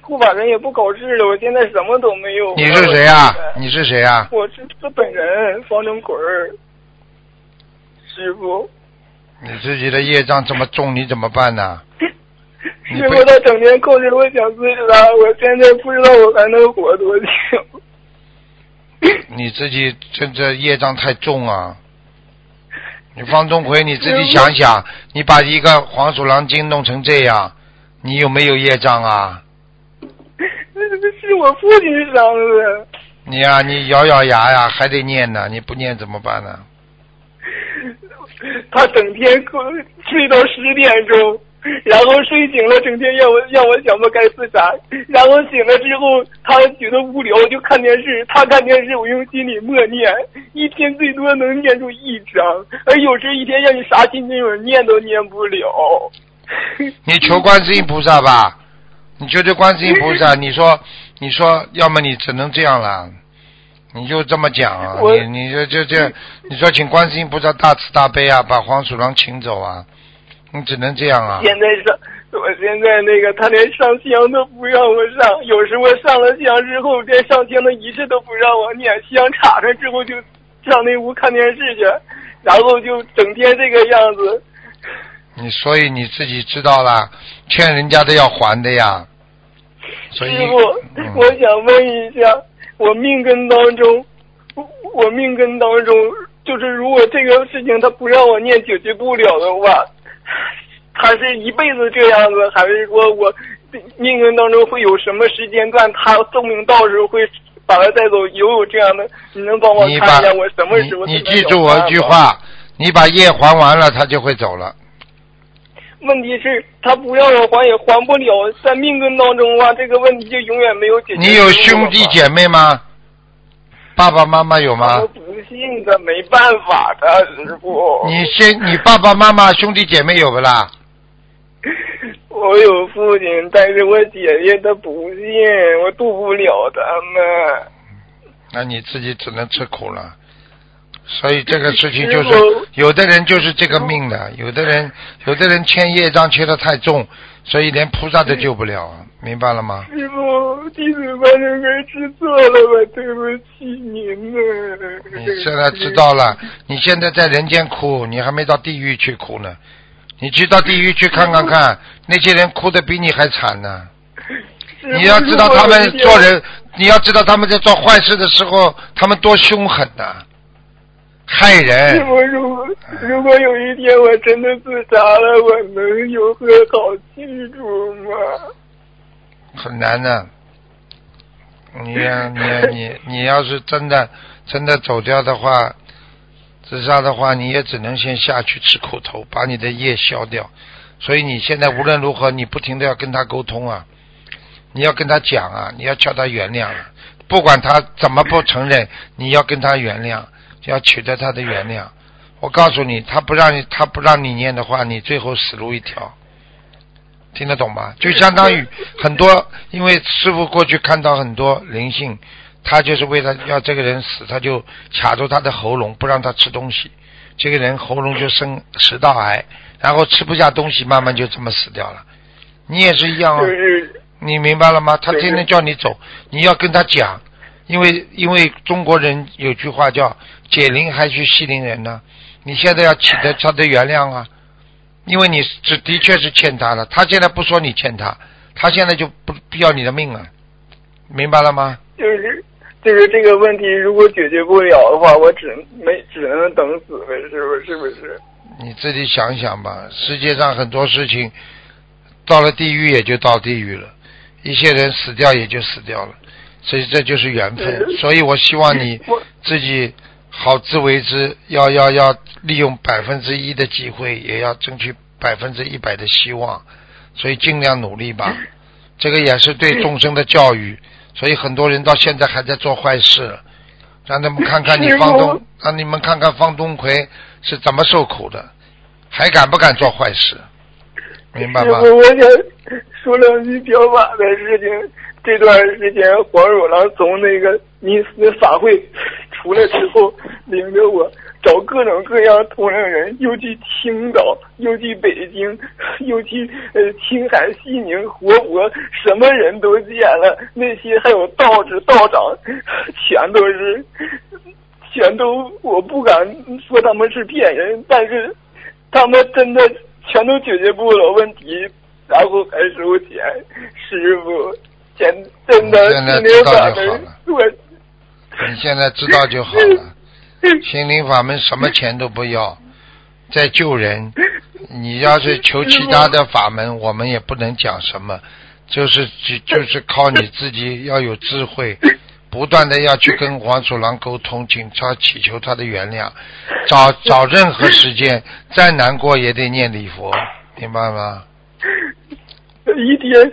Speaker 10: 护法人也不考试了，我现在什么都没有。
Speaker 2: 你是谁呀、你是谁呀、
Speaker 10: 我是他本人方正奎儿，师傅，
Speaker 2: 你自己的业障这么重，你怎么办呢？你不
Speaker 10: 师傅他整天控制我想自杀，我现在不知道我还能活多久。
Speaker 2: 你自己这这业障太重啊！你方中奎，你自己想想，你把一个黄鼠狼精弄成这样，你有没有业障啊？
Speaker 10: 是我父亲伤的。
Speaker 2: 你呀、你咬咬牙呀，还得念呢，你不念怎么办呢？
Speaker 10: 他整天困睡到十点钟，然后睡醒了，整天让我让我想不该自杀，然后醒了之后，他觉得无聊就看电视，他看电视，我用心里默念，一天最多能念出一张，而有时一天让你啥心经文念都念不了。
Speaker 2: 你求观世音菩萨吧，你求求观世音菩萨，你说你说，要么你只能这样了，你就这么讲啊，你你就就这，你说请观世音菩萨大慈大悲啊，把黄鼠狼请走啊，你只能这样啊。
Speaker 10: 现在上，我现在那个他连上香都不让我上，有时候上了香之后，连上香的仪式都不让我念，香插上之后就上那屋看电视去，然后就整天这个样子。
Speaker 2: 你所以你自己知道了，欠人家的要还的呀。所以
Speaker 10: 师傅，
Speaker 2: 嗯
Speaker 10: 我想问一下，我命根当中，我我命根当中，就是如果这个事情他不让我念解决不了的话，他是一辈子这样子，还是说我命根当中会有什么时间段，他寿命到时候会把他带走？有有这样的？你能帮我看一下我什么时候
Speaker 2: 你你记住我一句话，你把业还完了，他就会走了。
Speaker 10: 问题是，他不让我还也还不了，在命根当中啊，这个问题就永远没有解决。
Speaker 2: 你有兄弟姐妹吗？爸爸妈妈有吗
Speaker 10: 我？不信的，没办法的，师傅。
Speaker 2: 你先，你爸爸妈妈兄弟姐妹有不啦？
Speaker 10: 我有父亲，但是我姐姐她不信，我渡不了他们。
Speaker 2: 那你自己只能吃苦了。所以这个事情就是，有的人就是这个命的，有的人有的人欠业障欠的太重，所以连菩萨都救不了，明白了吗？
Speaker 10: 师傅，弟子把这个吃错了，我对不起您呢。
Speaker 2: 你现在知道了，你现在在人间哭，你还没到地狱去哭呢。你去到地狱去看看看，那些人哭的比你还惨呢。你要知道他们做人，你要知道他们在做坏事的时候，他们多凶狠呐、害
Speaker 10: 师
Speaker 2: 人。
Speaker 10: 傅，如果如果有一天我真的自杀了，我能有个好去处吗？
Speaker 2: 很难的。你呀，你呀，你你要是真的真的走掉的话，自杀的话，你也只能先下去吃苦头，把你的业消掉。所以你现在无论如何，你不停的要跟他沟通啊，你要跟他讲啊，你要叫他原谅啊，不管他怎么不承认，你要跟他原谅，要取得他的原谅。我告诉你，他不让你，他不让你念的话，你最后死路一条。听得懂吗？就相当于很多，因为师傅过去看到很多灵性，他就是为了要这个人死，他就卡住他的喉咙，不让他吃东西，这个人喉咙就生食道癌，然后吃不下东西，慢慢就这么死掉了。你也是一样、哦，你明白了吗？他天天叫你走，你要跟他讲，因为因为中国人有句话叫“解铃还须系铃人”呢。你现在要取得他的原谅啊，因为你这的确是欠他的，他现在不说你欠他，他现在就不不要你的命了，明白了吗？
Speaker 10: 就是就是这个问题，如果解决不了的话，我只没只能等死呗，是不是？是不是？
Speaker 2: 你自己想想吧，世界上很多事情，到了地狱也就到地狱了，一些人死掉也就死掉了，所以这就是缘分。所以我希望你自己好自为之，要要要利用百分之一的机会，也要争取百分之一百的希望，所以尽量努力吧。这个也是对众生的教育，所以很多人到现在还在做坏事，让他们看看你方东，让你们看看方东奎是怎么受苦的，还敢不敢做坏事？明白吗？
Speaker 10: 我想说两句表法的事情。这段时间，黄鼠狼从那个尼斯法会 出来之后，领着我找各种各样同龄人，又去青岛，又去北京，又去呃青海、西宁、活佛，什么人都见了。那些还有道士、道长，全都是，全都我不敢说他们是骗人，但是他们真的全都解决不了问题，然后还收钱。师傅，现真的
Speaker 2: 现在
Speaker 10: 心灵
Speaker 2: 知道
Speaker 10: 法门
Speaker 2: 就好了，你现在知道就好了。心灵法门什么钱都不要，在救人。你要是求其他的法门，我们也不能讲什么，就是只就是靠你自己要有智慧，不断的要去跟黄鼠狼沟通，请他祈求他的原谅。找找任何时间，再难过也得念礼佛，明白吗？
Speaker 10: 一天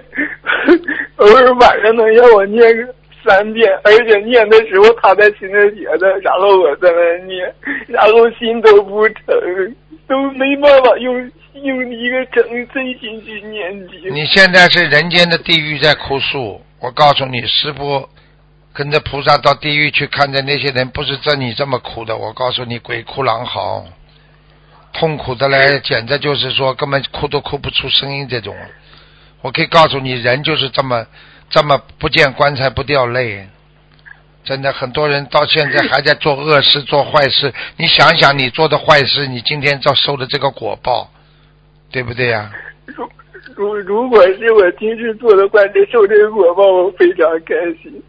Speaker 10: 偶尔晚上能让我念个三遍，而且念的时候他在亲着别的，然后我在那念，然后心都不诚，都没办法用用一个诚真心去念经。
Speaker 2: 你现在是人间的地狱在哭诉，我告诉你，师傅跟着菩萨到地狱去看的那些人，不是这你这么哭的。我告诉你，鬼哭狼嚎，痛苦的嘞，简直就是说根本哭都哭不出声音这种。我可以告诉你，人就是这么这么不见棺材不掉泪。真的，很多人到现在还在做恶事、做坏事。你想想，你做的坏事，你今天遭受的这个果报，对不对呀、
Speaker 10: 如如如果是我今世做的坏事受这个果报，我非常开心。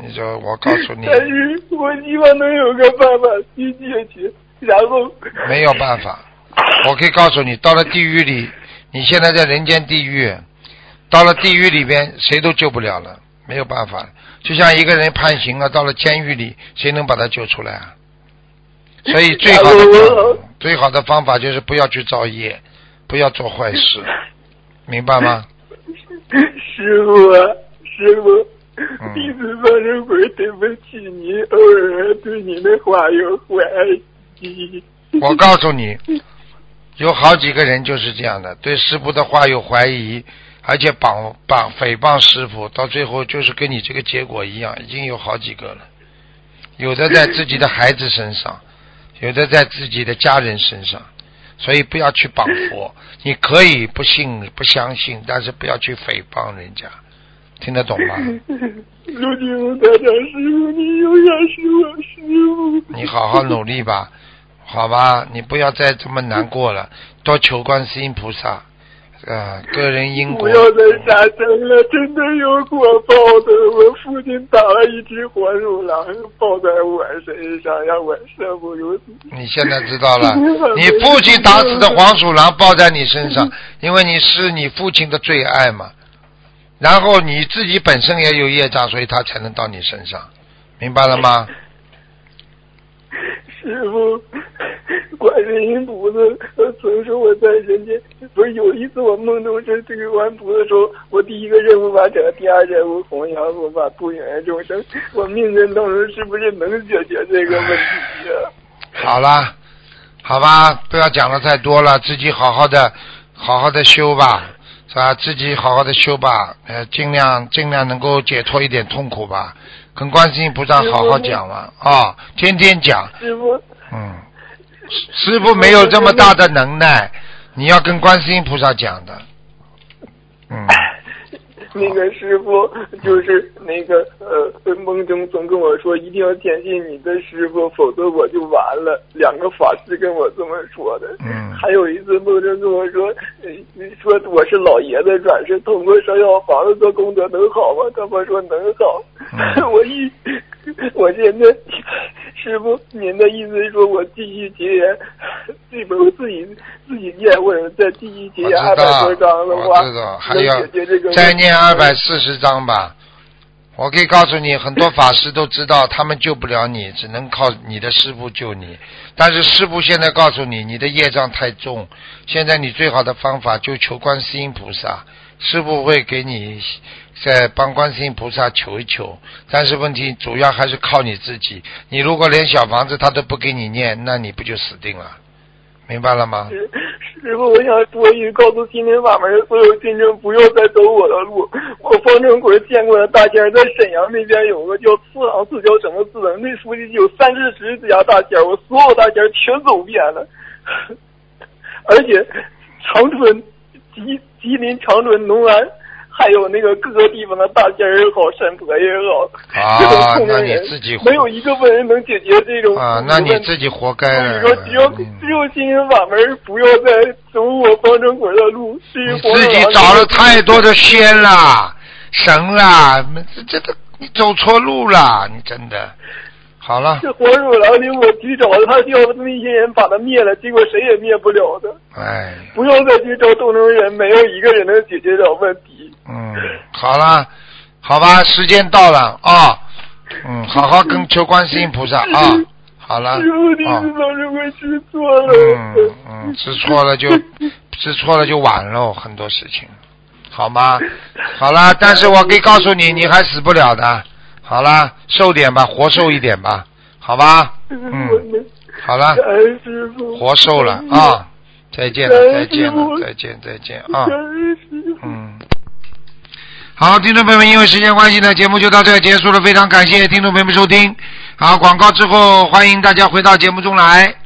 Speaker 2: 你说，我告诉你，
Speaker 10: 但是我希望能有个办法去解决，然后
Speaker 2: 没有办法。我可以告诉你，到了地狱里，你现在在人间地狱，到了地狱里边，谁都救不了了，没有办法。就像一个人判刑了，到了监狱里，谁能把他救出来啊？所以最好的方最好的方法就是不要去造业，不要做坏事，明白吗？
Speaker 10: 师傅啊，师傅，
Speaker 2: 嗯
Speaker 10: 弟子放这会儿对不起你，偶尔对你的话有怀疑。
Speaker 2: 我告诉你，有好几个人就是这样的，对师傅的话有怀疑，而且绑绑诽谤师傅，到最后就是跟你这个结果一样，已经有好几个了。有的在自己的孩子身上，有的在自己的家人身上，所以不要去绑佛。你可以不信不相信，但是不要去诽谤人家，听得懂吗？
Speaker 10: 卢金红台长师傅，你永远是我师傅。
Speaker 2: 你好好努力吧，好吧，你不要再这么难过了，多求观世音菩萨，啊，个人因果
Speaker 10: 不。要再杀生了，真的有果报的。我父亲打了一只黄鼠狼抱在我身上，让我生不如死。
Speaker 2: 你现在知道了，你父亲打死的黄鼠狼抱在你身上，因为你是你父亲的最爱嘛。然后你自己本身也有业障，所以他才能到你身上，明白了吗？
Speaker 10: 师傅，观世音菩萨呃曾说我在人间，不是有一次我梦中是这个观菩萨说，我第一个任务完成，第二任务弘扬佛法度远众生，我命根当中是不是能解决这个问题呀、
Speaker 2: 好了，好吧，不要讲的太多了，自己好好的，好好的修吧，是吧？自己好好的修吧，呃，尽量尽量能够解脱一点痛苦吧，跟观世音菩萨好好讲嘛，啊、天天讲，
Speaker 10: 师傅，
Speaker 2: 嗯，师师傅没有这么大的能耐，你要跟观世音菩萨讲的，嗯，
Speaker 10: 那个师傅就是那个呃，梦中总跟我说一定要坚信你的师傅，否则我就完了。两个法师跟我这么说的。
Speaker 2: 嗯
Speaker 10: 还有一次梦中跟我说，呃说我是老爷子转世，通过烧小房子做功德能好吗？他们说能好。
Speaker 2: 嗯
Speaker 10: 我一，我现在师傅，您的意思是说我继续结缘，这本我自己自己念，或者再继续结缘二百多张的话，能
Speaker 2: 要
Speaker 10: 解决这个问题
Speaker 2: 再念二百四十章吧。我可以告诉你，很多法师都知道，他们救不了你，只能靠你的师傅救你。但是师傅现在告诉你，你的业障太重，现在你最好的方法就求观世音菩萨，师傅会给你再帮观世音菩萨求一求。但是问题主要还是靠你自己。你如果连小房子他都不给你念，那你不就死定了？明白了吗？
Speaker 10: 师傅，我想多一句，告诉心灵法门的所有信众，不要再走我的路。我方正国见过的大仙，在沈阳那边有个叫四行寺，叫什么寺的？那附近有三四十家大仙，我所有大仙全走遍了。而且长春、吉吉林、长春、农安，还有那个各个地方的大仙儿也好，神婆也好，
Speaker 2: 啊
Speaker 10: 这种通
Speaker 2: 那你自己
Speaker 10: 没有一个问人能解决这种
Speaker 2: 啊，那你自己活该了。
Speaker 10: 所以说，只要只有心灵法门，不要再走我方正鬼的路。
Speaker 2: 你自己找了太多的仙啦、神啦，这这这，你走错路了，你真的。好了，
Speaker 10: 这黄鼠狼里，我去找他，要那些人把他灭了，结果谁也灭不了的。
Speaker 2: 哎，
Speaker 10: 不要再去找动能人，没有一个人能解决了问题。
Speaker 2: 嗯，好了，好吧，时间到了啊，嗯，好好跟求观世音菩萨啊，好了，
Speaker 10: 师傅，你
Speaker 2: 啊
Speaker 10: 是方正鬼知错了。
Speaker 2: 嗯嗯，知错了就知错了就晚喽，很多事情，好吗？好了，但是我可以告诉你，你还死不了的。好了，瘦点吧，活瘦一点吧，好吧？嗯，好了，活瘦了啊！再见了，再见了，再见，再见啊！嗯。好，听众朋友们，因为时间关系呢，节目就到这结束了。非常感谢听众朋友们收听。好，广告之后，欢迎大家回到节目中来。